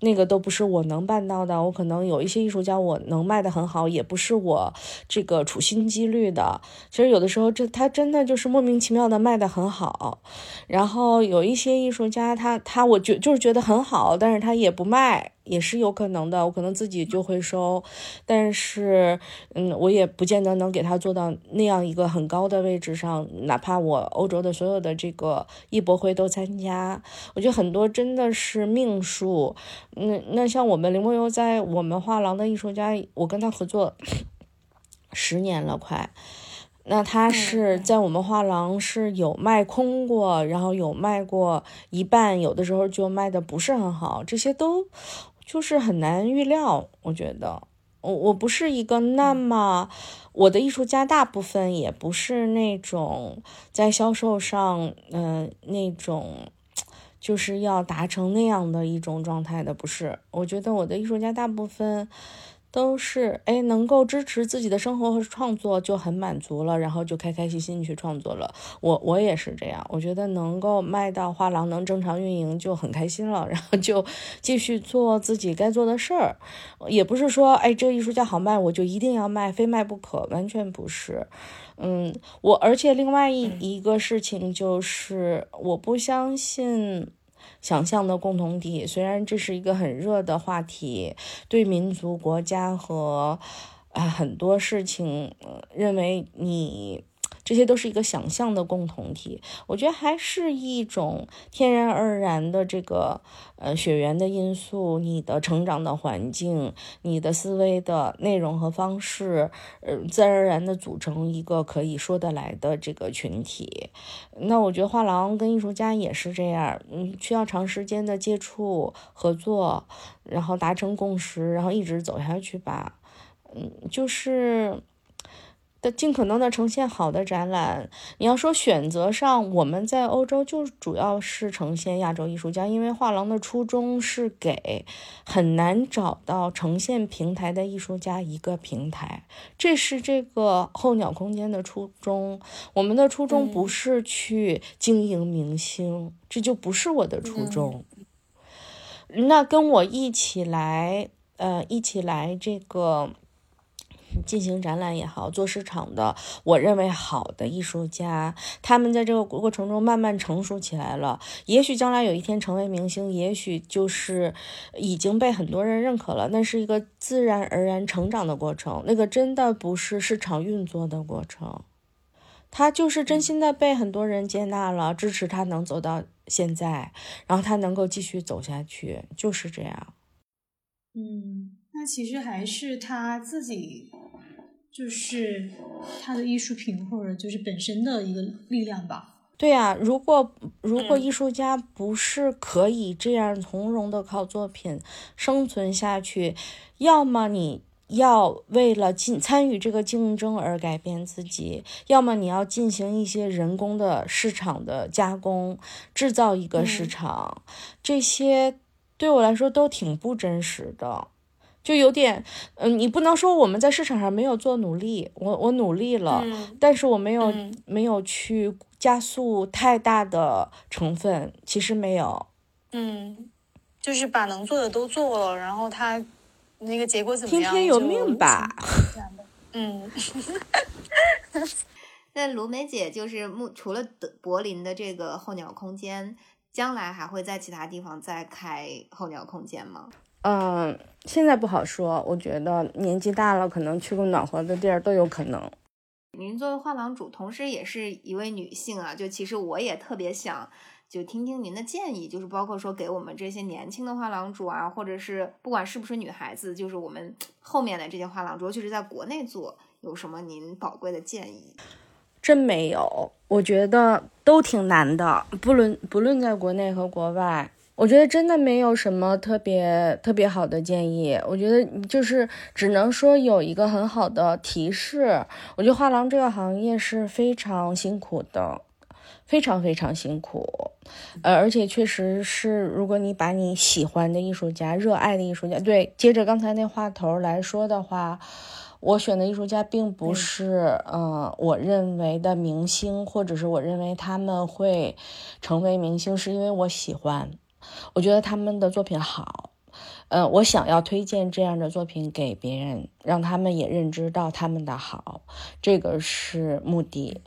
那个都不是我能办到的。我可能有一些艺术家我能卖的很好，也不是我这个处心积虑的。其实有的时候这他真的就是莫名其妙的卖的很好。然后有一些艺术家他他我觉就是觉得很好，但是他也不卖。也是有可能的，我可能自己就会收，但是，嗯，我也不见得能给他做到那样一个很高的位置上，哪怕我欧洲的所有的这个艺博会都参加，我觉得很多真的是命数。那那像我们林梦游在我们画廊的艺术家，我跟他合作十年了，快。那他是在我们画廊是有卖空过，然后有卖过一半，有的时候就卖的不是很好，这些都。就是很难预料，我觉得我我不是一个那么我的艺术家，大部分也不是那种在销售上，嗯，那种就是要达成那样的一种状态的，不是。我觉得我的艺术家大部分。都是哎，能够支持自己的生活和创作就很满足了，然后就开开心心去创作了。我我也是这样，我觉得能够卖到画廊能正常运营就很开心了，然后就继续做自己该做的事儿。也不是说哎，这个艺术家好卖，我就一定要卖，非卖不可，完全不是。嗯，我而且另外一一个事情就是，我不相信。想象的共同体，虽然这是一个很热的话题，对民族、国家和啊很多事情，认为你。这些都是一个想象的共同体，我觉得还是一种天然而然的这个呃血缘的因素，你的成长的环境，你的思维的内容和方式，呃，自然而然的组成一个可以说得来的这个群体。那我觉得画廊跟艺术家也是这样，嗯，需要长时间的接触合作，然后达成共识，然后一直走下去吧。嗯，就是。的尽可能的呈现好的展览。你要说选择上，我们在欧洲就主要是呈现亚洲艺术家，因为画廊的初衷是给很难找到呈现平台的艺术家一个平台，这是这个候鸟空间的初衷。我们的初衷不是去经营明星，这就不是我的初衷。那跟我一起来，呃，一起来这个。进行展览也好，做市场的，我认为好的艺术家，他们在这个过程中慢慢成熟起来了。也许将来有一天成为明星，也许就是已经被很多人认可了。那是一个自然而然成长的过程，那个真的不是市场运作的过程，他就是真心的被很多人接纳了，支持他能走到现在，然后他能够继续走下去，就是这样。嗯，那其实还是他自己。就是他的艺术品，或者就是本身的一个力量吧。对呀，如果如果艺术家不是可以这样从容的靠作品生存下去，要么你要为了进参与这个竞争而改变自己，要么你要进行一些人工的市场的加工，制造一个市场，这些对我来说都挺不真实的。就有点，嗯，你不能说我们在市场上没有做努力，我我努力了，但是我没有没有去加速太大的成分，其实没有，嗯，就是把能做的都做了，然后他那个结果怎么样？听天由命吧，[laughs] 嗯，[laughs] 那卢梅姐就是目除了德柏林的这个候鸟空间，将来还会在其他地方再开候鸟空间吗？嗯，现在不好说。我觉得年纪大了，可能去个暖和的地儿都有可能。您作为画廊主，同时也是一位女性啊，就其实我也特别想就听听您的建议，就是包括说给我们这些年轻的画廊主啊，或者是不管是不是女孩子，就是我们后面的这些画廊主，尤其是在国内做，有什么您宝贵的建议？真没有，我觉得。都挺难的，不论不论在国内和国外。我觉得真的没有什么特别特别好的建议，我觉得就是只能说有一个很好的提示。我觉得画廊这个行业是非常辛苦的，非常非常辛苦，呃，而且确实是，如果你把你喜欢的艺术家、热爱的艺术家，对，接着刚才那话头来说的话，我选的艺术家并不是，呃，我认为的明星，或者是我认为他们会成为明星，是因为我喜欢。我觉得他们的作品好，嗯，我想要推荐这样的作品给别人，让他们也认知到他们的好，这个是目的。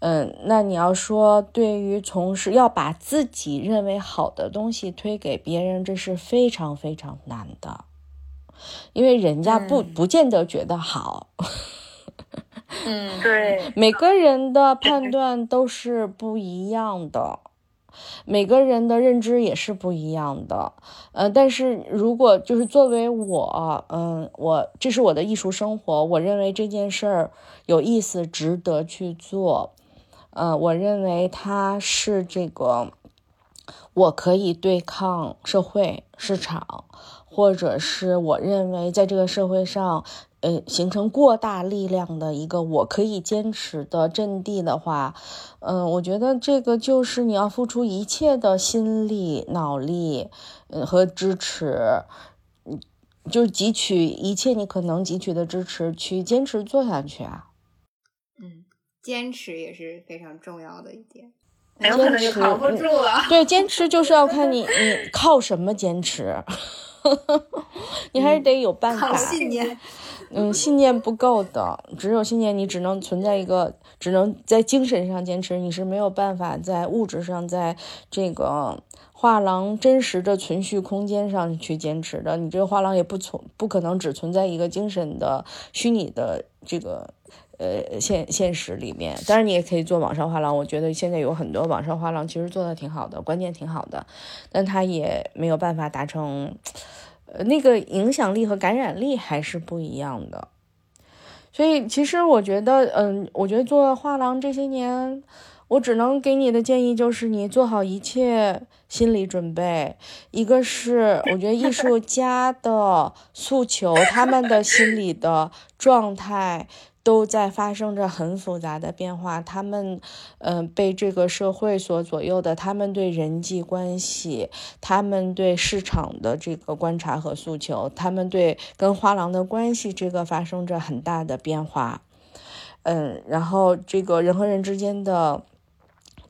嗯，那你要说对于从事要把自己认为好的东西推给别人，这是非常非常难的，因为人家不不见得觉得好。嗯，[laughs] 对，每个人的判断都是不一样的。每个人的认知也是不一样的，呃，但是如果就是作为我，嗯，我这是我的艺术生活，我认为这件事儿有意思，值得去做，呃，我认为它是这个，我可以对抗社会市场，或者是我认为在这个社会上。呃，形成过大力量的一个我可以坚持的阵地的话，嗯，我觉得这个就是你要付出一切的心力、脑力，嗯和支持，嗯，就是汲取一切你可能汲取的支持，去坚持做下去啊。嗯，坚持也是非常重要的一点，很有可能就扛不住了。对，坚持就是要看你你靠什么坚持，[laughs] 你还是得有办法。靠信念。嗯，信念不够的，只有信念，你只能存在一个，只能在精神上坚持，你是没有办法在物质上，在这个画廊真实的存续空间上去坚持的。你这个画廊也不存，不可能只存在一个精神的虚拟的这个呃现现实里面。当然，你也可以做网上画廊，我觉得现在有很多网上画廊其实做的挺好的，关键挺好的，但它也没有办法达成。呃，那个影响力和感染力还是不一样的，所以其实我觉得，嗯，我觉得做画廊这些年，我只能给你的建议就是，你做好一切心理准备。一个是，我觉得艺术家的诉求，他们的心理的状态。都在发生着很复杂的变化，他们，嗯，被这个社会所左右的，他们对人际关系，他们对市场的这个观察和诉求，他们对跟画廊的关系，这个发生着很大的变化，嗯，然后这个人和人之间的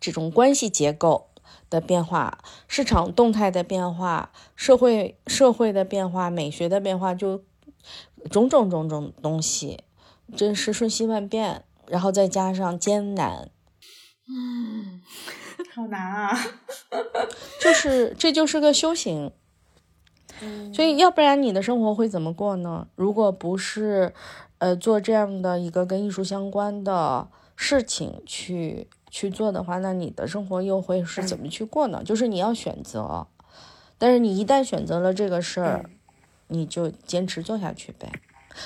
这种关系结构的变化，市场动态的变化，社会社会的变化，美学的变化，就种种种种东西。真是瞬息万变，然后再加上艰难，嗯，好难啊！就是这就是个修行，所以要不然你的生活会怎么过呢？如果不是呃做这样的一个跟艺术相关的事情去去做的话，那你的生活又会是怎么去过呢？就是你要选择，但是你一旦选择了这个事儿，你就坚持做下去呗。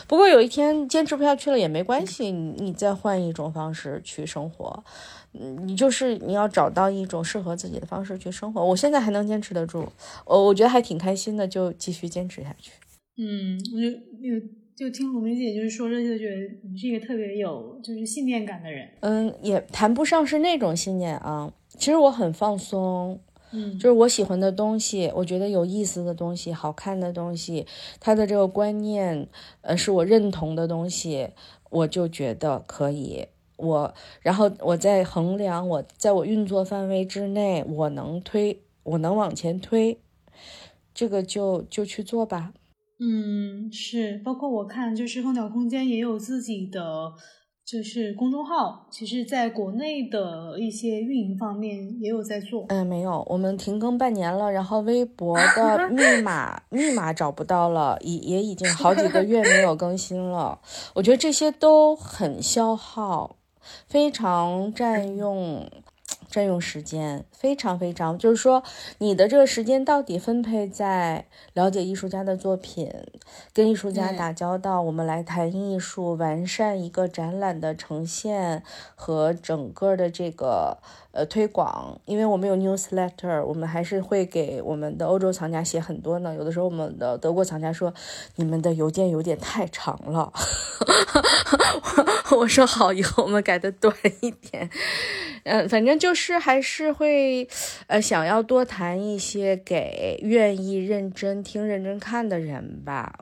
不过有一天坚持不下去了也没关系，你你再换一种方式去生活，嗯，你就是你要找到一种适合自己的方式去生活。我现在还能坚持得住，我我觉得还挺开心的，就继续坚持下去。嗯，我就就就听红梅姐就是说着就觉得你是一个特别有就是信念感的人。嗯，也谈不上是那种信念啊，其实我很放松。嗯，就是我喜欢的东西，我觉得有意思的东西，好看的东西，他的这个观念，呃，是我认同的东西，我就觉得可以。我，然后我在衡量我在我运作范围之内，我能推，我能往前推，这个就就去做吧。嗯，是，包括我看，就是蜂鸟空间也有自己的。就是公众号，其实在国内的一些运营方面也有在做。嗯，没有，我们停更半年了，然后微博的 [laughs] 密码密码找不到了，也也已经好几个月没有更新了。我觉得这些都很消耗，非常占用。占用时间非常非常，就是说你的这个时间到底分配在了解艺术家的作品，跟艺术家打交道，我们来谈艺术，完善一个展览的呈现和整个的这个呃推广，因为我们有 newsletter，我们还是会给我们的欧洲藏家写很多呢。有的时候我们的德国藏家说你们的邮件有点太长了，[laughs] 我说好，以后我们改的短一点。嗯，反正就是还是会，呃，想要多谈一些给愿意认真听、认真看的人吧。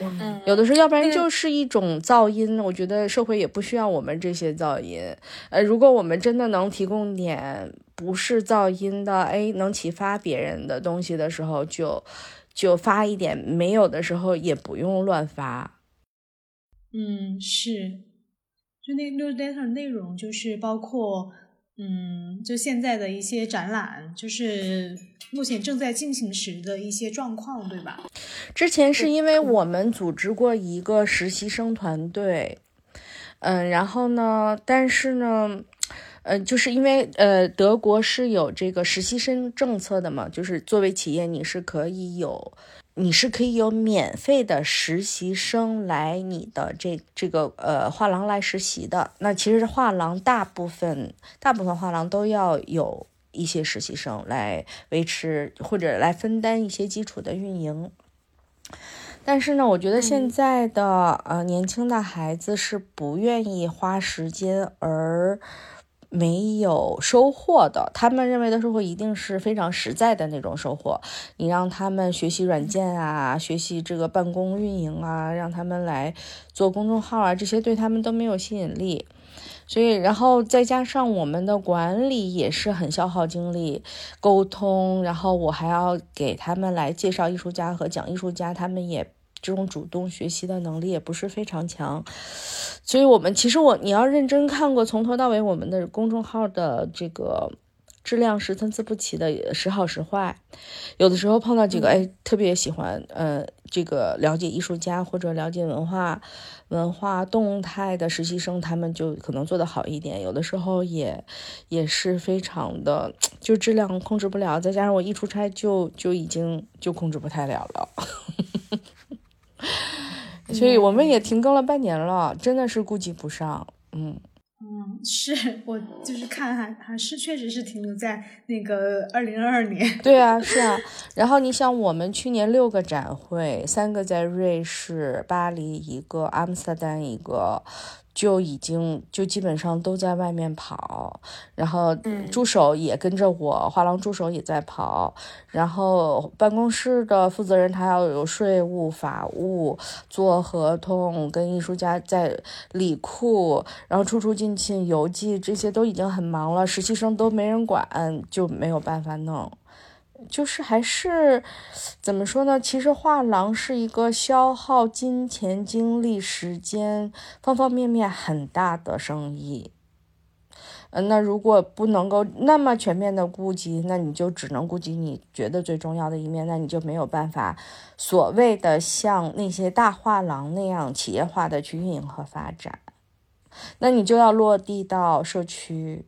嗯，有的时候，要不然就是一种噪音。我觉得社会也不需要我们这些噪音。呃，如果我们真的能提供点不是噪音的，哎，能启发别人的东西的时候，就就发一点；没有的时候，也不用乱发。嗯，是，就那 newsletter 内容就是包括。嗯，就现在的一些展览，就是目前正在进行时的一些状况，对吧？之前是因为我们组织过一个实习生团队，嗯，然后呢，但是呢，呃，就是因为呃，德国是有这个实习生政策的嘛，就是作为企业你是可以有。你是可以有免费的实习生来你的这这个呃画廊来实习的。那其实画廊大部分大部分画廊都要有一些实习生来维持或者来分担一些基础的运营。但是呢，我觉得现在的呃年轻的孩子是不愿意花时间而。没有收获的，他们认为的收获一定是非常实在的那种收获。你让他们学习软件啊，学习这个办公运营啊，让他们来做公众号啊，这些对他们都没有吸引力。所以，然后再加上我们的管理也是很消耗精力，沟通，然后我还要给他们来介绍艺术家和讲艺术家，他们也。这种主动学习的能力也不是非常强，所以，我们其实我你要认真看过从头到尾我们的公众号的这个质量是参差不齐的，时好时坏。有的时候碰到几个哎特别喜欢，呃，这个了解艺术家或者了解文化文化动态的实习生，他们就可能做得好一点。有的时候也也是非常的，就质量控制不了。再加上我一出差就就已经就控制不太了了。[laughs] 所以我们也停更了半年了，真的是顾及不上。嗯嗯，是我就是看还还是确实是停留在那个二零二二年。对啊，是啊。然后你想，我们去年六个展会，三个在瑞士巴黎一个，阿姆斯特丹一个。就已经就基本上都在外面跑，然后助手也跟着我，画廊助手也在跑，然后办公室的负责人他要有税务、法务、做合同，跟艺术家在理库，然后出出进进邮寄这些都已经很忙了，实习生都没人管，就没有办法弄。就是还是怎么说呢？其实画廊是一个消耗金钱、精力、时间方方面面很大的生意。嗯，那如果不能够那么全面的顾及，那你就只能顾及你觉得最重要的一面，那你就没有办法所谓的像那些大画廊那样企业化的去运营和发展。那你就要落地到社区。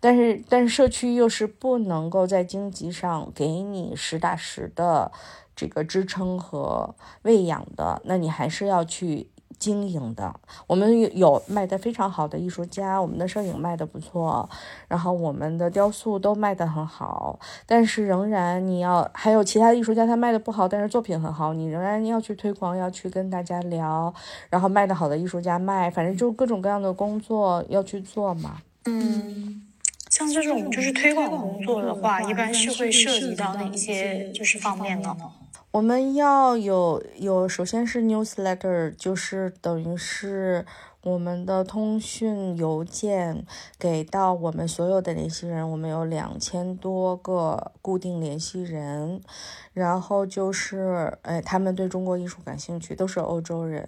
但是，但是社区又是不能够在经济上给你实打实的这个支撑和喂养的，那你还是要去经营的。我们有卖的非常好的艺术家，我们的摄影卖的不错，然后我们的雕塑都卖的很好，但是仍然你要还有其他艺术家他卖的不好，但是作品很好，你仍然要去推广，要去跟大家聊，然后卖的好的艺术家卖，反正就各种各样的工作要去做嘛。嗯。像这种就是推广工作的话，一般是会涉及到哪些就是方面呢？我们要有有，首先是 newsletter，就是等于是我们的通讯邮件给到我们所有的联系人，我们有两千多个固定联系人，然后就是哎，他们对中国艺术感兴趣，都是欧洲人，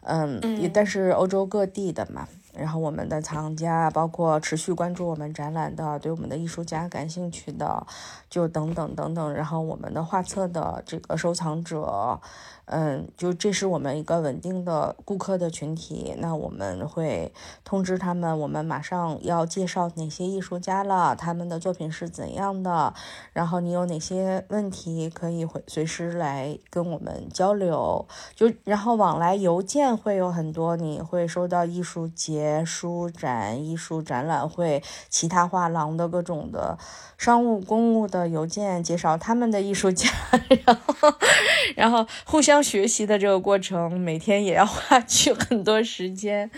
嗯，也但是欧洲各地的嘛。然后我们的藏家，包括持续关注我们展览的，对我们的艺术家感兴趣的，就等等等等。然后我们的画册的这个收藏者。嗯，就这是我们一个稳定的顾客的群体，那我们会通知他们，我们马上要介绍哪些艺术家了，他们的作品是怎样的，然后你有哪些问题可以会随时来跟我们交流，就然后往来邮件会有很多，你会收到艺术节、书展、艺术展览会、其他画廊的各种的商务、公务的邮件，介绍他们的艺术家，[laughs] 然后然后互相学习的这个过程，每天也要花 [laughs] 去很多时间。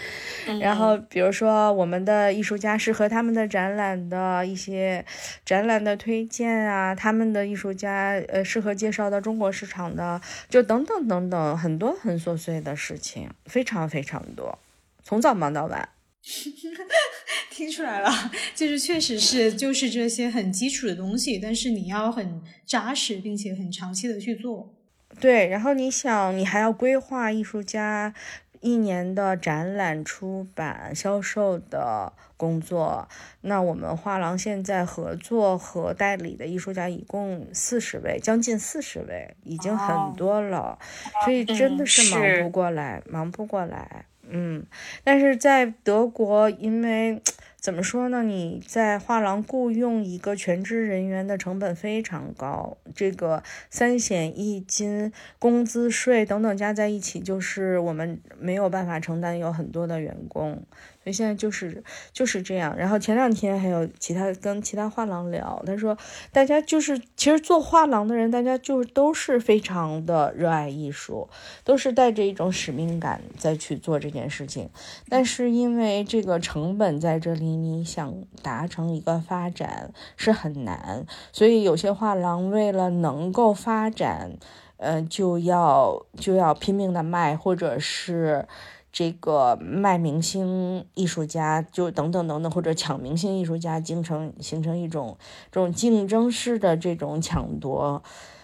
然后比如说我们的艺术家适合他们的展览的一些展览的推荐啊，他们的艺术家呃适合介绍到中国市场的，就等等等等，很多很琐碎的事情，非常非常多，从早忙到晚。[laughs] 听出来了，就是确实是就是这些很基础的东西，但是你要很扎实，并且很长期的去做。对，然后你想，你还要规划艺术家一年的展览、出版、销售的工作。那我们画廊现在合作和代理的艺术家一共四十位，将近四十位，已经很多了，所以真的是忙不过来，忙不过来。嗯，但是在德国，因为怎么说呢？你在画廊雇佣一个全职人员的成本非常高，这个三险一金、工资税等等加在一起，就是我们没有办法承担有很多的员工。所以现在就是就是这样。然后前两天还有其他跟其他画廊聊，他说大家就是其实做画廊的人，大家就都是非常的热爱艺术，都是带着一种使命感在去做这件事情。但是因为这个成本在这里，你想达成一个发展是很难，所以有些画廊为了能够发展，呃，就要就要拼命的卖，或者是。这个卖明星艺术家，就等等等等，或者抢明星艺术家，形成形成一种这种竞争式的这种抢夺，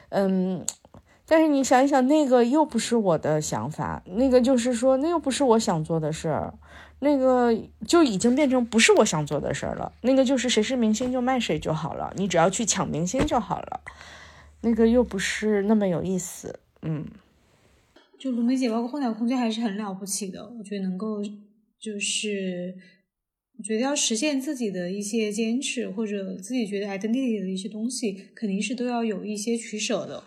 嗯，但是你想一想，那个又不是我的想法，那个就是说，那又不是我想做的事儿，那个就已经变成不是我想做的事儿了，那个就是谁是明星就卖谁就好了，你只要去抢明星就好了，那个又不是那么有意思，嗯。就卢梅姐，包括后台空间还是很了不起的。我觉得能够，就是觉得要实现自己的一些坚持，或者自己觉得 identity 的一些东西，肯定是都要有一些取舍的。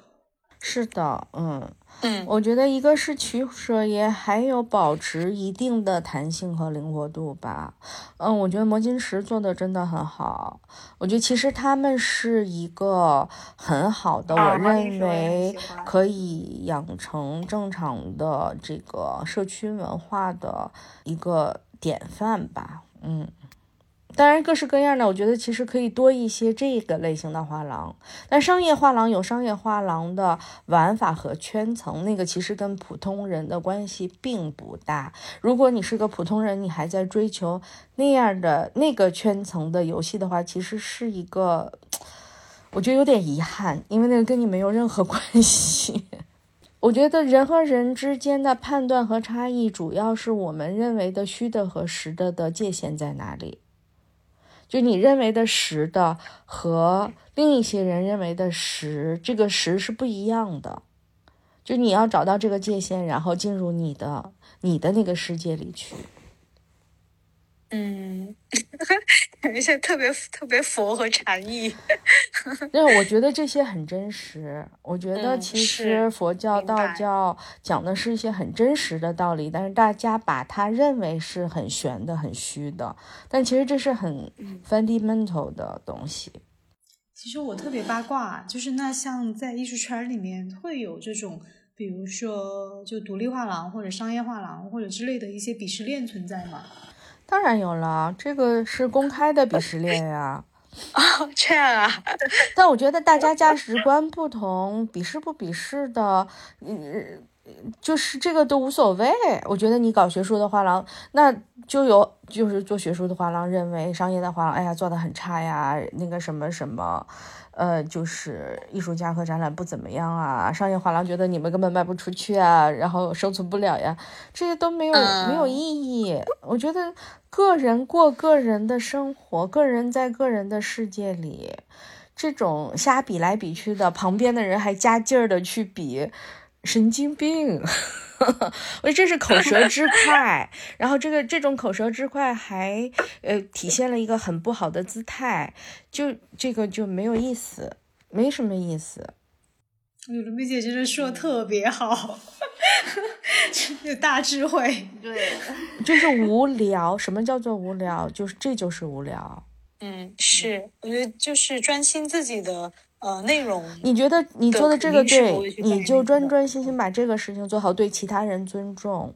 是的，嗯嗯，我觉得一个是取舍，也还有保持一定的弹性和灵活度吧。嗯，我觉得魔晶石做的真的很好。我觉得其实他们是一个很好的，我认为可以养成正常的这个社区文化的一个典范吧。嗯。当然，各式各样的，我觉得其实可以多一些这个类型的画廊。但商业画廊有商业画廊的玩法和圈层，那个其实跟普通人的关系并不大。如果你是个普通人，你还在追求那样的那个圈层的游戏的话，其实是一个，我觉得有点遗憾，因为那个跟你没有任何关系。[laughs] 我觉得人和人之间的判断和差异，主要是我们认为的虚的和实的的界限在哪里。就你认为的实的和另一些人认为的实，这个实是不一样的。就你要找到这个界限，然后进入你的你的那个世界里去。嗯，有一些特别特别佛和禅意。[laughs] 对，我觉得这些很真实。我觉得其实佛教、道教讲的是一些很真实的道理，但是大家把它认为是很玄的、很虚的。但其实这是很 fundamental 的东西。其实我特别八卦，就是那像在艺术圈里面会有这种，比如说就独立画廊或者商业画廊或者之类的一些鄙视链存在吗？当然有了，这个是公开的鄙视链呀。[laughs] 哦，这样啊。[laughs] 但我觉得大家价值观不同，鄙视不鄙视的，嗯，就是这个都无所谓。我觉得你搞学术的画廊，那就有就是做学术的画廊认为商业的画廊，哎呀做的很差呀，那个什么什么。呃，就是艺术家和展览不怎么样啊，商业画廊觉得你们根本卖不出去啊，然后生存不了呀，这些都没有没有意义。我觉得个人过个人的生活，个人在个人的世界里，这种瞎比来比去的，旁边的人还加劲儿的去比，神经病。[laughs] 我觉得这是口舌之快，[laughs] 然后这个这种口舌之快还呃体现了一个很不好的姿态，就这个就没有意思，没什么意思。卢梅姐真的说的特别好，[laughs] 有大智慧。对，就是无聊。什么叫做无聊？就是这就是无聊。嗯，是，我觉得就是专心自己的。呃，内容你觉得你做的这个对，你就专专心心把这个事情做好，对其他人尊重。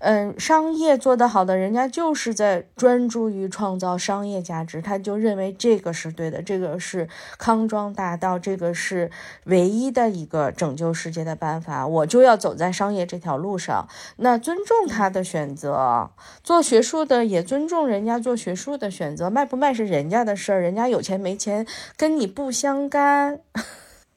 嗯，商业做得好的人家就是在专注于创造商业价值，他就认为这个是对的，这个是康庄大道，这个是唯一的一个拯救世界的办法，我就要走在商业这条路上。那尊重他的选择，做学术的也尊重人家做学术的选择，卖不卖是人家的事儿，人家有钱没钱跟你不相干。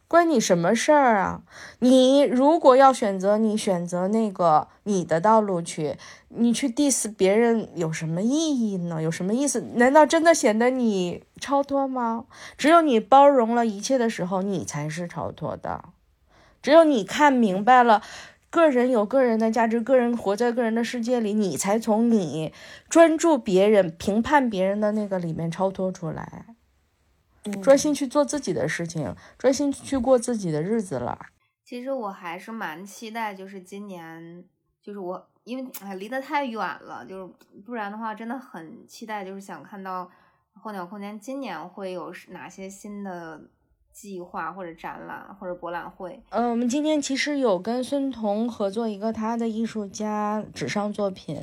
关你什么事儿啊？你如果要选择，你选择那个你的道路去，你去 diss 别人有什么意义呢？有什么意思？难道真的显得你超脱吗？只有你包容了一切的时候，你才是超脱的。只有你看明白了，个人有个人的价值，个人活在个人的世界里，你才从你专注别人、评判别人的那个里面超脱出来。专心去做自己的事情，专心去过自己的日子了。其实我还是蛮期待，就是今年，就是我因为哎离得太远了，就是不然的话，真的很期待，就是想看到候鸟空间今年会有哪些新的。计划或者展览或者博览会，嗯，我们今天其实有跟孙彤合作一个他的艺术家纸上作品，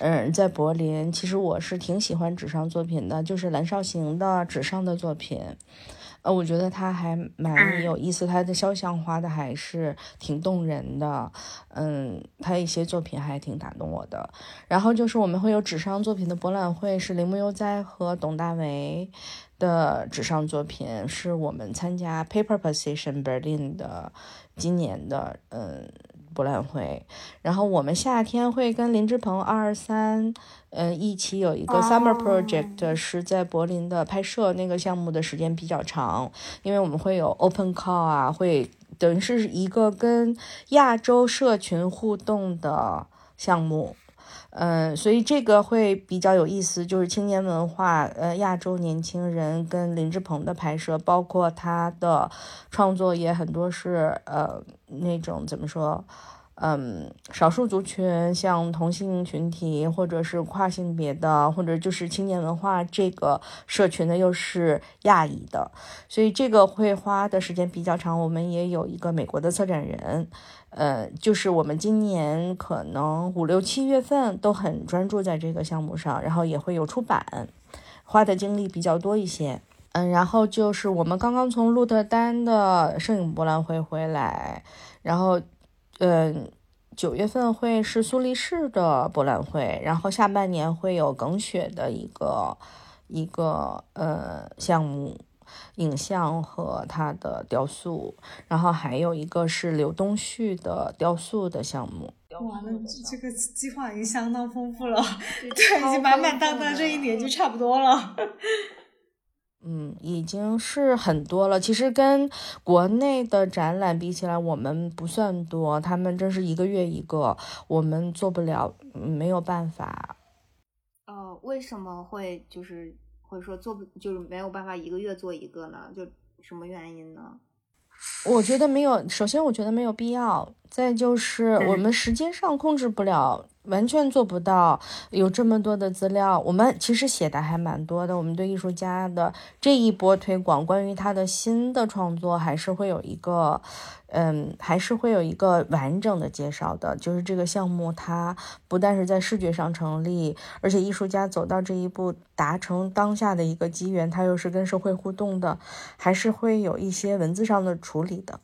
嗯，在柏林。其实我是挺喜欢纸上作品的，就是蓝少行的纸上的作品，呃，我觉得他还蛮有意思，他的肖像画的还是挺动人的，嗯，他一些作品还挺打动我的。然后就是我们会有纸上作品的博览会，是铃木悠哉和董大为的纸上作品，是我们参加 Paper Position Berlin 的今年的嗯博览会。然后我们夏天会跟林志鹏二三。嗯一期有一个 summer project 是在柏林的拍摄那个项目的时间比较长因为我们会有 open call 啊会等于是一个跟亚洲社群互动的项目。嗯所以这个会比较有意思就是青年文化呃亚洲年轻人跟林志鹏的拍摄包括他的创作也很多是呃那种怎么说嗯，少数族群，像同性群体，或者是跨性别的，或者就是青年文化这个社群的，又是亚裔的，所以这个会花的时间比较长。我们也有一个美国的策展人。呃，就是我们今年可能五六七月份都很专注在这个项目上，然后也会有出版，花的精力比较多一些。嗯，然后就是我们刚刚从鹿特丹的摄影博览会回来，然后，嗯，九月份会是苏黎世的博览会，然后下半年会有耿雪的一个一个呃项目。影像和他的雕塑，然后还有一个是刘东旭的雕塑的项目。哇，那这个计划已经相当丰富了，对，[laughs] 已经满满当当这一年就差不多了。嗯，已经是很多了。其实跟国内的展览比起来，我们不算多。他们真是一个月一个，我们做不了，没有办法。呃，为什么会就是？会说做不就是没有办法一个月做一个呢？就什么原因呢？我觉得没有，首先我觉得没有必要，再就是我们时间上控制不了。完全做不到有这么多的资料，我们其实写的还蛮多的。我们对艺术家的这一波推广，关于他的新的创作，还是会有一个，嗯，还是会有一个完整的介绍的。就是这个项目，它不但是在视觉上成立，而且艺术家走到这一步，达成当下的一个机缘，它又是跟社会互动的，还是会有一些文字上的处理的。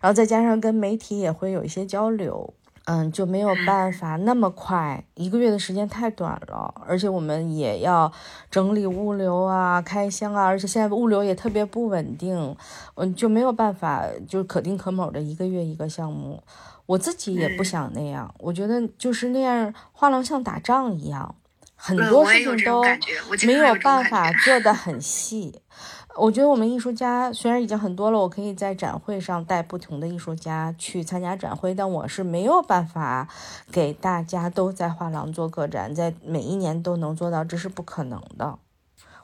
然后再加上跟媒体也会有一些交流。嗯，就没有办法那么快，一个月的时间太短了，而且我们也要整理物流啊、开箱啊，而且现在物流也特别不稳定，嗯，就没有办法，就可丁可卯的一个月一个项目。我自己也不想那样，我觉得就是那样，画廊像打仗一样，很多事情都没有办法做得很细。我觉得我们艺术家虽然已经很多了，我可以在展会上带不同的艺术家去参加展会，但我是没有办法给大家都在画廊做个展，在每一年都能做到，这是不可能的。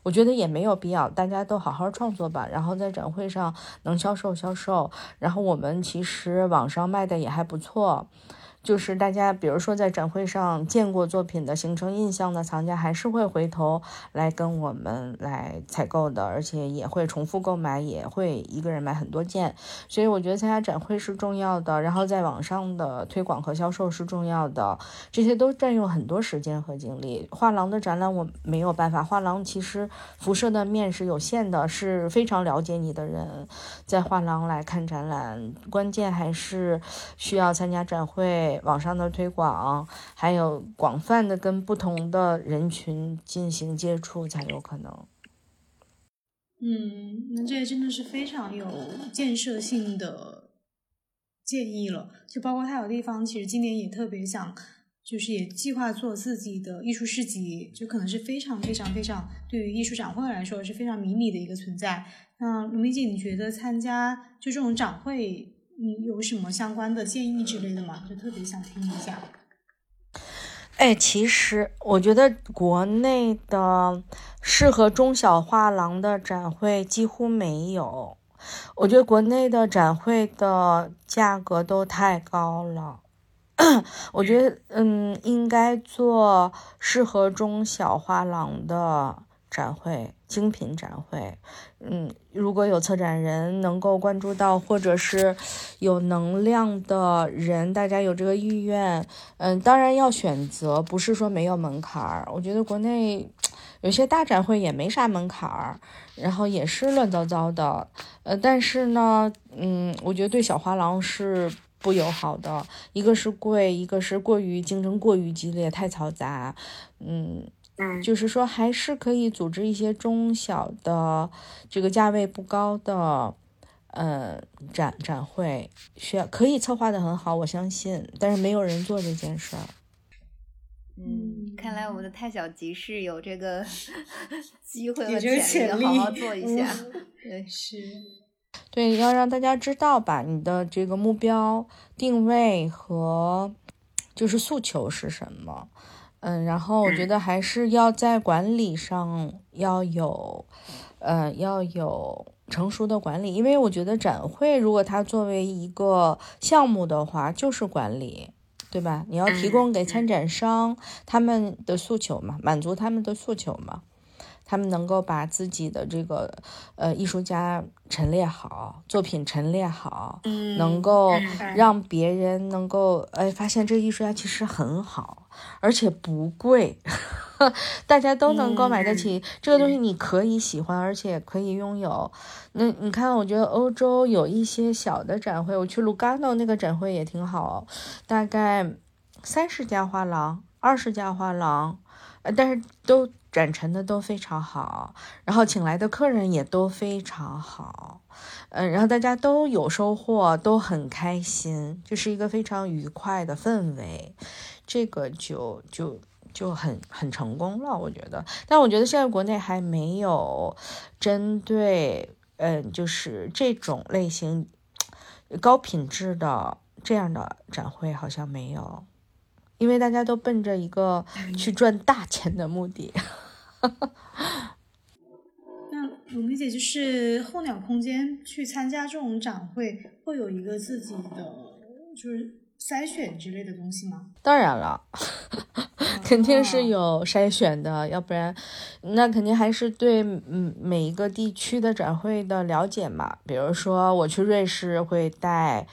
我觉得也没有必要，大家都好好创作吧，然后在展会上能销售销售，然后我们其实网上卖的也还不错。就是大家，比如说在展会上见过作品的、形成印象的藏家，还是会回头来跟我们来采购的，而且也会重复购买，也会一个人买很多件。所以我觉得参加展会是重要的，然后在网上的推广和销售是重要的，这些都占用很多时间和精力。画廊的展览我没有办法，画廊其实辐射的面是有限的，是非常了解你的人在画廊来看展览，关键还是需要参加展会。网上的推广，还有广泛的跟不同的人群进行接触才有可能。嗯，那这真的是非常有建设性的建议了。就包括他有地方，其实今年也特别想，就是也计划做自己的艺术市集，就可能是非常非常非常对于艺术展会来说是非常迷你的一个存在。那卢明姐，你觉得参加就这种展会？你有什么相关的建议之类的吗？就特别想听一下。哎，其实我觉得国内的适合中小画廊的展会几乎没有。我觉得国内的展会的价格都太高了。我觉得，嗯，应该做适合中小画廊的展会，精品展会。嗯，如果有策展人能够关注到，或者是有能量的人，大家有这个意愿，嗯，当然要选择，不是说没有门槛儿。我觉得国内 [tsk] 有些大展会也没啥门槛儿，然后也是乱糟糟的，呃，但是呢，嗯，我觉得对小画廊是不友好的，一个是贵，一个是过于竞争过于激烈，太嘈杂，嗯。嗯，就是说，还是可以组织一些中小的，这个价位不高的，呃，展展会，需要可以策划的很好，我相信。但是没有人做这件事儿。嗯，看来我们的太小集市有这个 [laughs] 机会和潜力，好好做一下。对，是，对，要让大家知道吧，你的这个目标定位和就是诉求是什么。嗯，然后我觉得还是要在管理上要有，呃，要有成熟的管理，因为我觉得展会如果它作为一个项目的话，就是管理，对吧？你要提供给参展商他们的诉求嘛，满足他们的诉求嘛。他们能够把自己的这个呃艺术家陈列好，作品陈列好，能够让别人能够哎发现这个艺术家其实很好，而且不贵，[laughs] 大家都能够买得起这个东西，你可以喜欢，而且可以拥有。那你看，我觉得欧洲有一些小的展会，我去卢甘诺那个展会也挺好，大概三十家画廊，二十家画廊。呃，但是都展陈的都非常好，然后请来的客人也都非常好，嗯，然后大家都有收获，都很开心，就是一个非常愉快的氛围，这个就就就很很成功了，我觉得。但我觉得现在国内还没有针对，嗯，就是这种类型高品质的这样的展会，好像没有。因为大家都奔着一个去赚大钱的目的。[laughs] 那我理解就是候鸟空间去参加这种展会，会有一个自己的就是筛选之类的东西吗？当然了，肯定是有筛选的，要不然那肯定还是对嗯每一个地区的展会的了解嘛。比如说我去瑞士会带。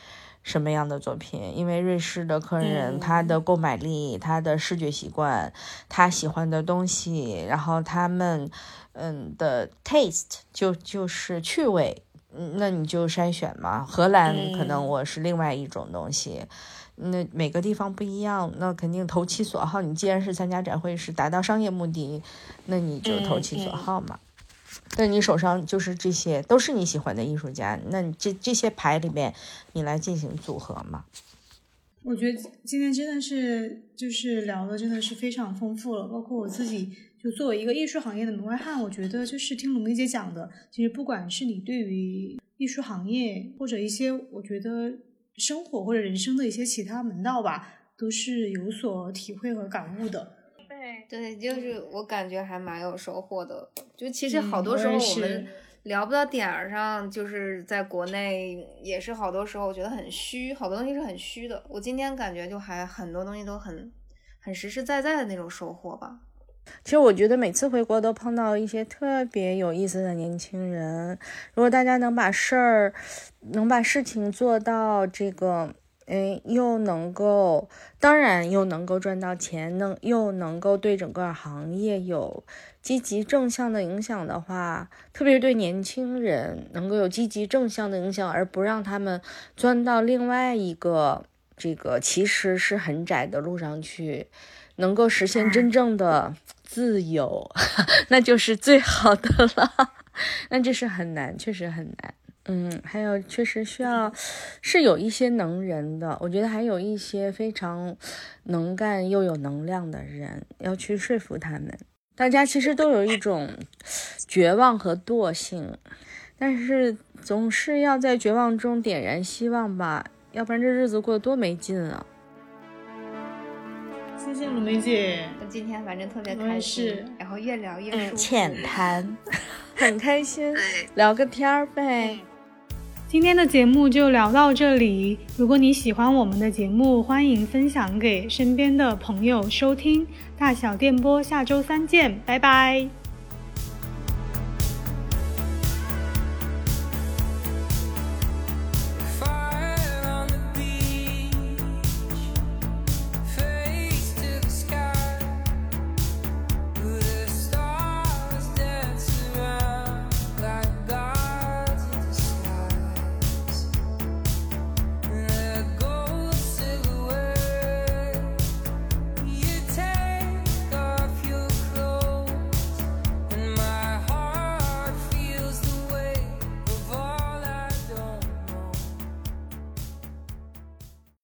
什么样的作品？因为瑞士的客人他的购买力、他的视觉习惯、他喜欢的东西，然后他们嗯的 taste 就就是趣味，那你就筛选嘛。荷兰可能我是另外一种东西，那每个地方不一样，那肯定投其所好。你既然是参加展会是达到商业目的，那你就投其所好嘛。那你手上就是这些，都是你喜欢的艺术家。那这这些牌里面，你来进行组合嘛？我觉得今天真的是就是聊的真的是非常丰富了。包括我自己，就作为一个艺术行业的门外汉，我觉得就是听鲁梅姐讲的，其实不管是你对于艺术行业或者一些我觉得生活或者人生的一些其他门道吧，都是有所体会和感悟的。对。就是我感觉还蛮有收获的。就其实好多时候我们聊不到点儿上，就是在国内也是好多时候我觉得很虚，好多东西是很虚的。我今天感觉就还很多东西都很很实实在在的那种收获吧。其实我觉得每次回国都碰到一些特别有意思的年轻人。如果大家能把事儿，能把事情做到这个，哎，又能够，当然又能够赚到钱，能又能够对整个行业有积极正向的影响的话，特别是对年轻人能够有积极正向的影响，而不让他们钻到另外一个这个其实是很窄的路上去。能够实现真正的自由，[laughs] 那就是最好的了。[laughs] 那这是很难，确实很难。嗯，还有确实需要是有一些能人的，我觉得还有一些非常能干又有能量的人要去说服他们。大家其实都有一种绝望和惰性，但是总是要在绝望中点燃希望吧，要不然这日子过得多没劲啊。谢谢鲁梅姐，我今天反正特别开心，然后越聊越舒服。浅谈，[laughs] 很开心，聊个天儿呗。今天的节目就聊到这里。如果你喜欢我们的节目，欢迎分享给身边的朋友收听。大小电波，下周三见，拜拜。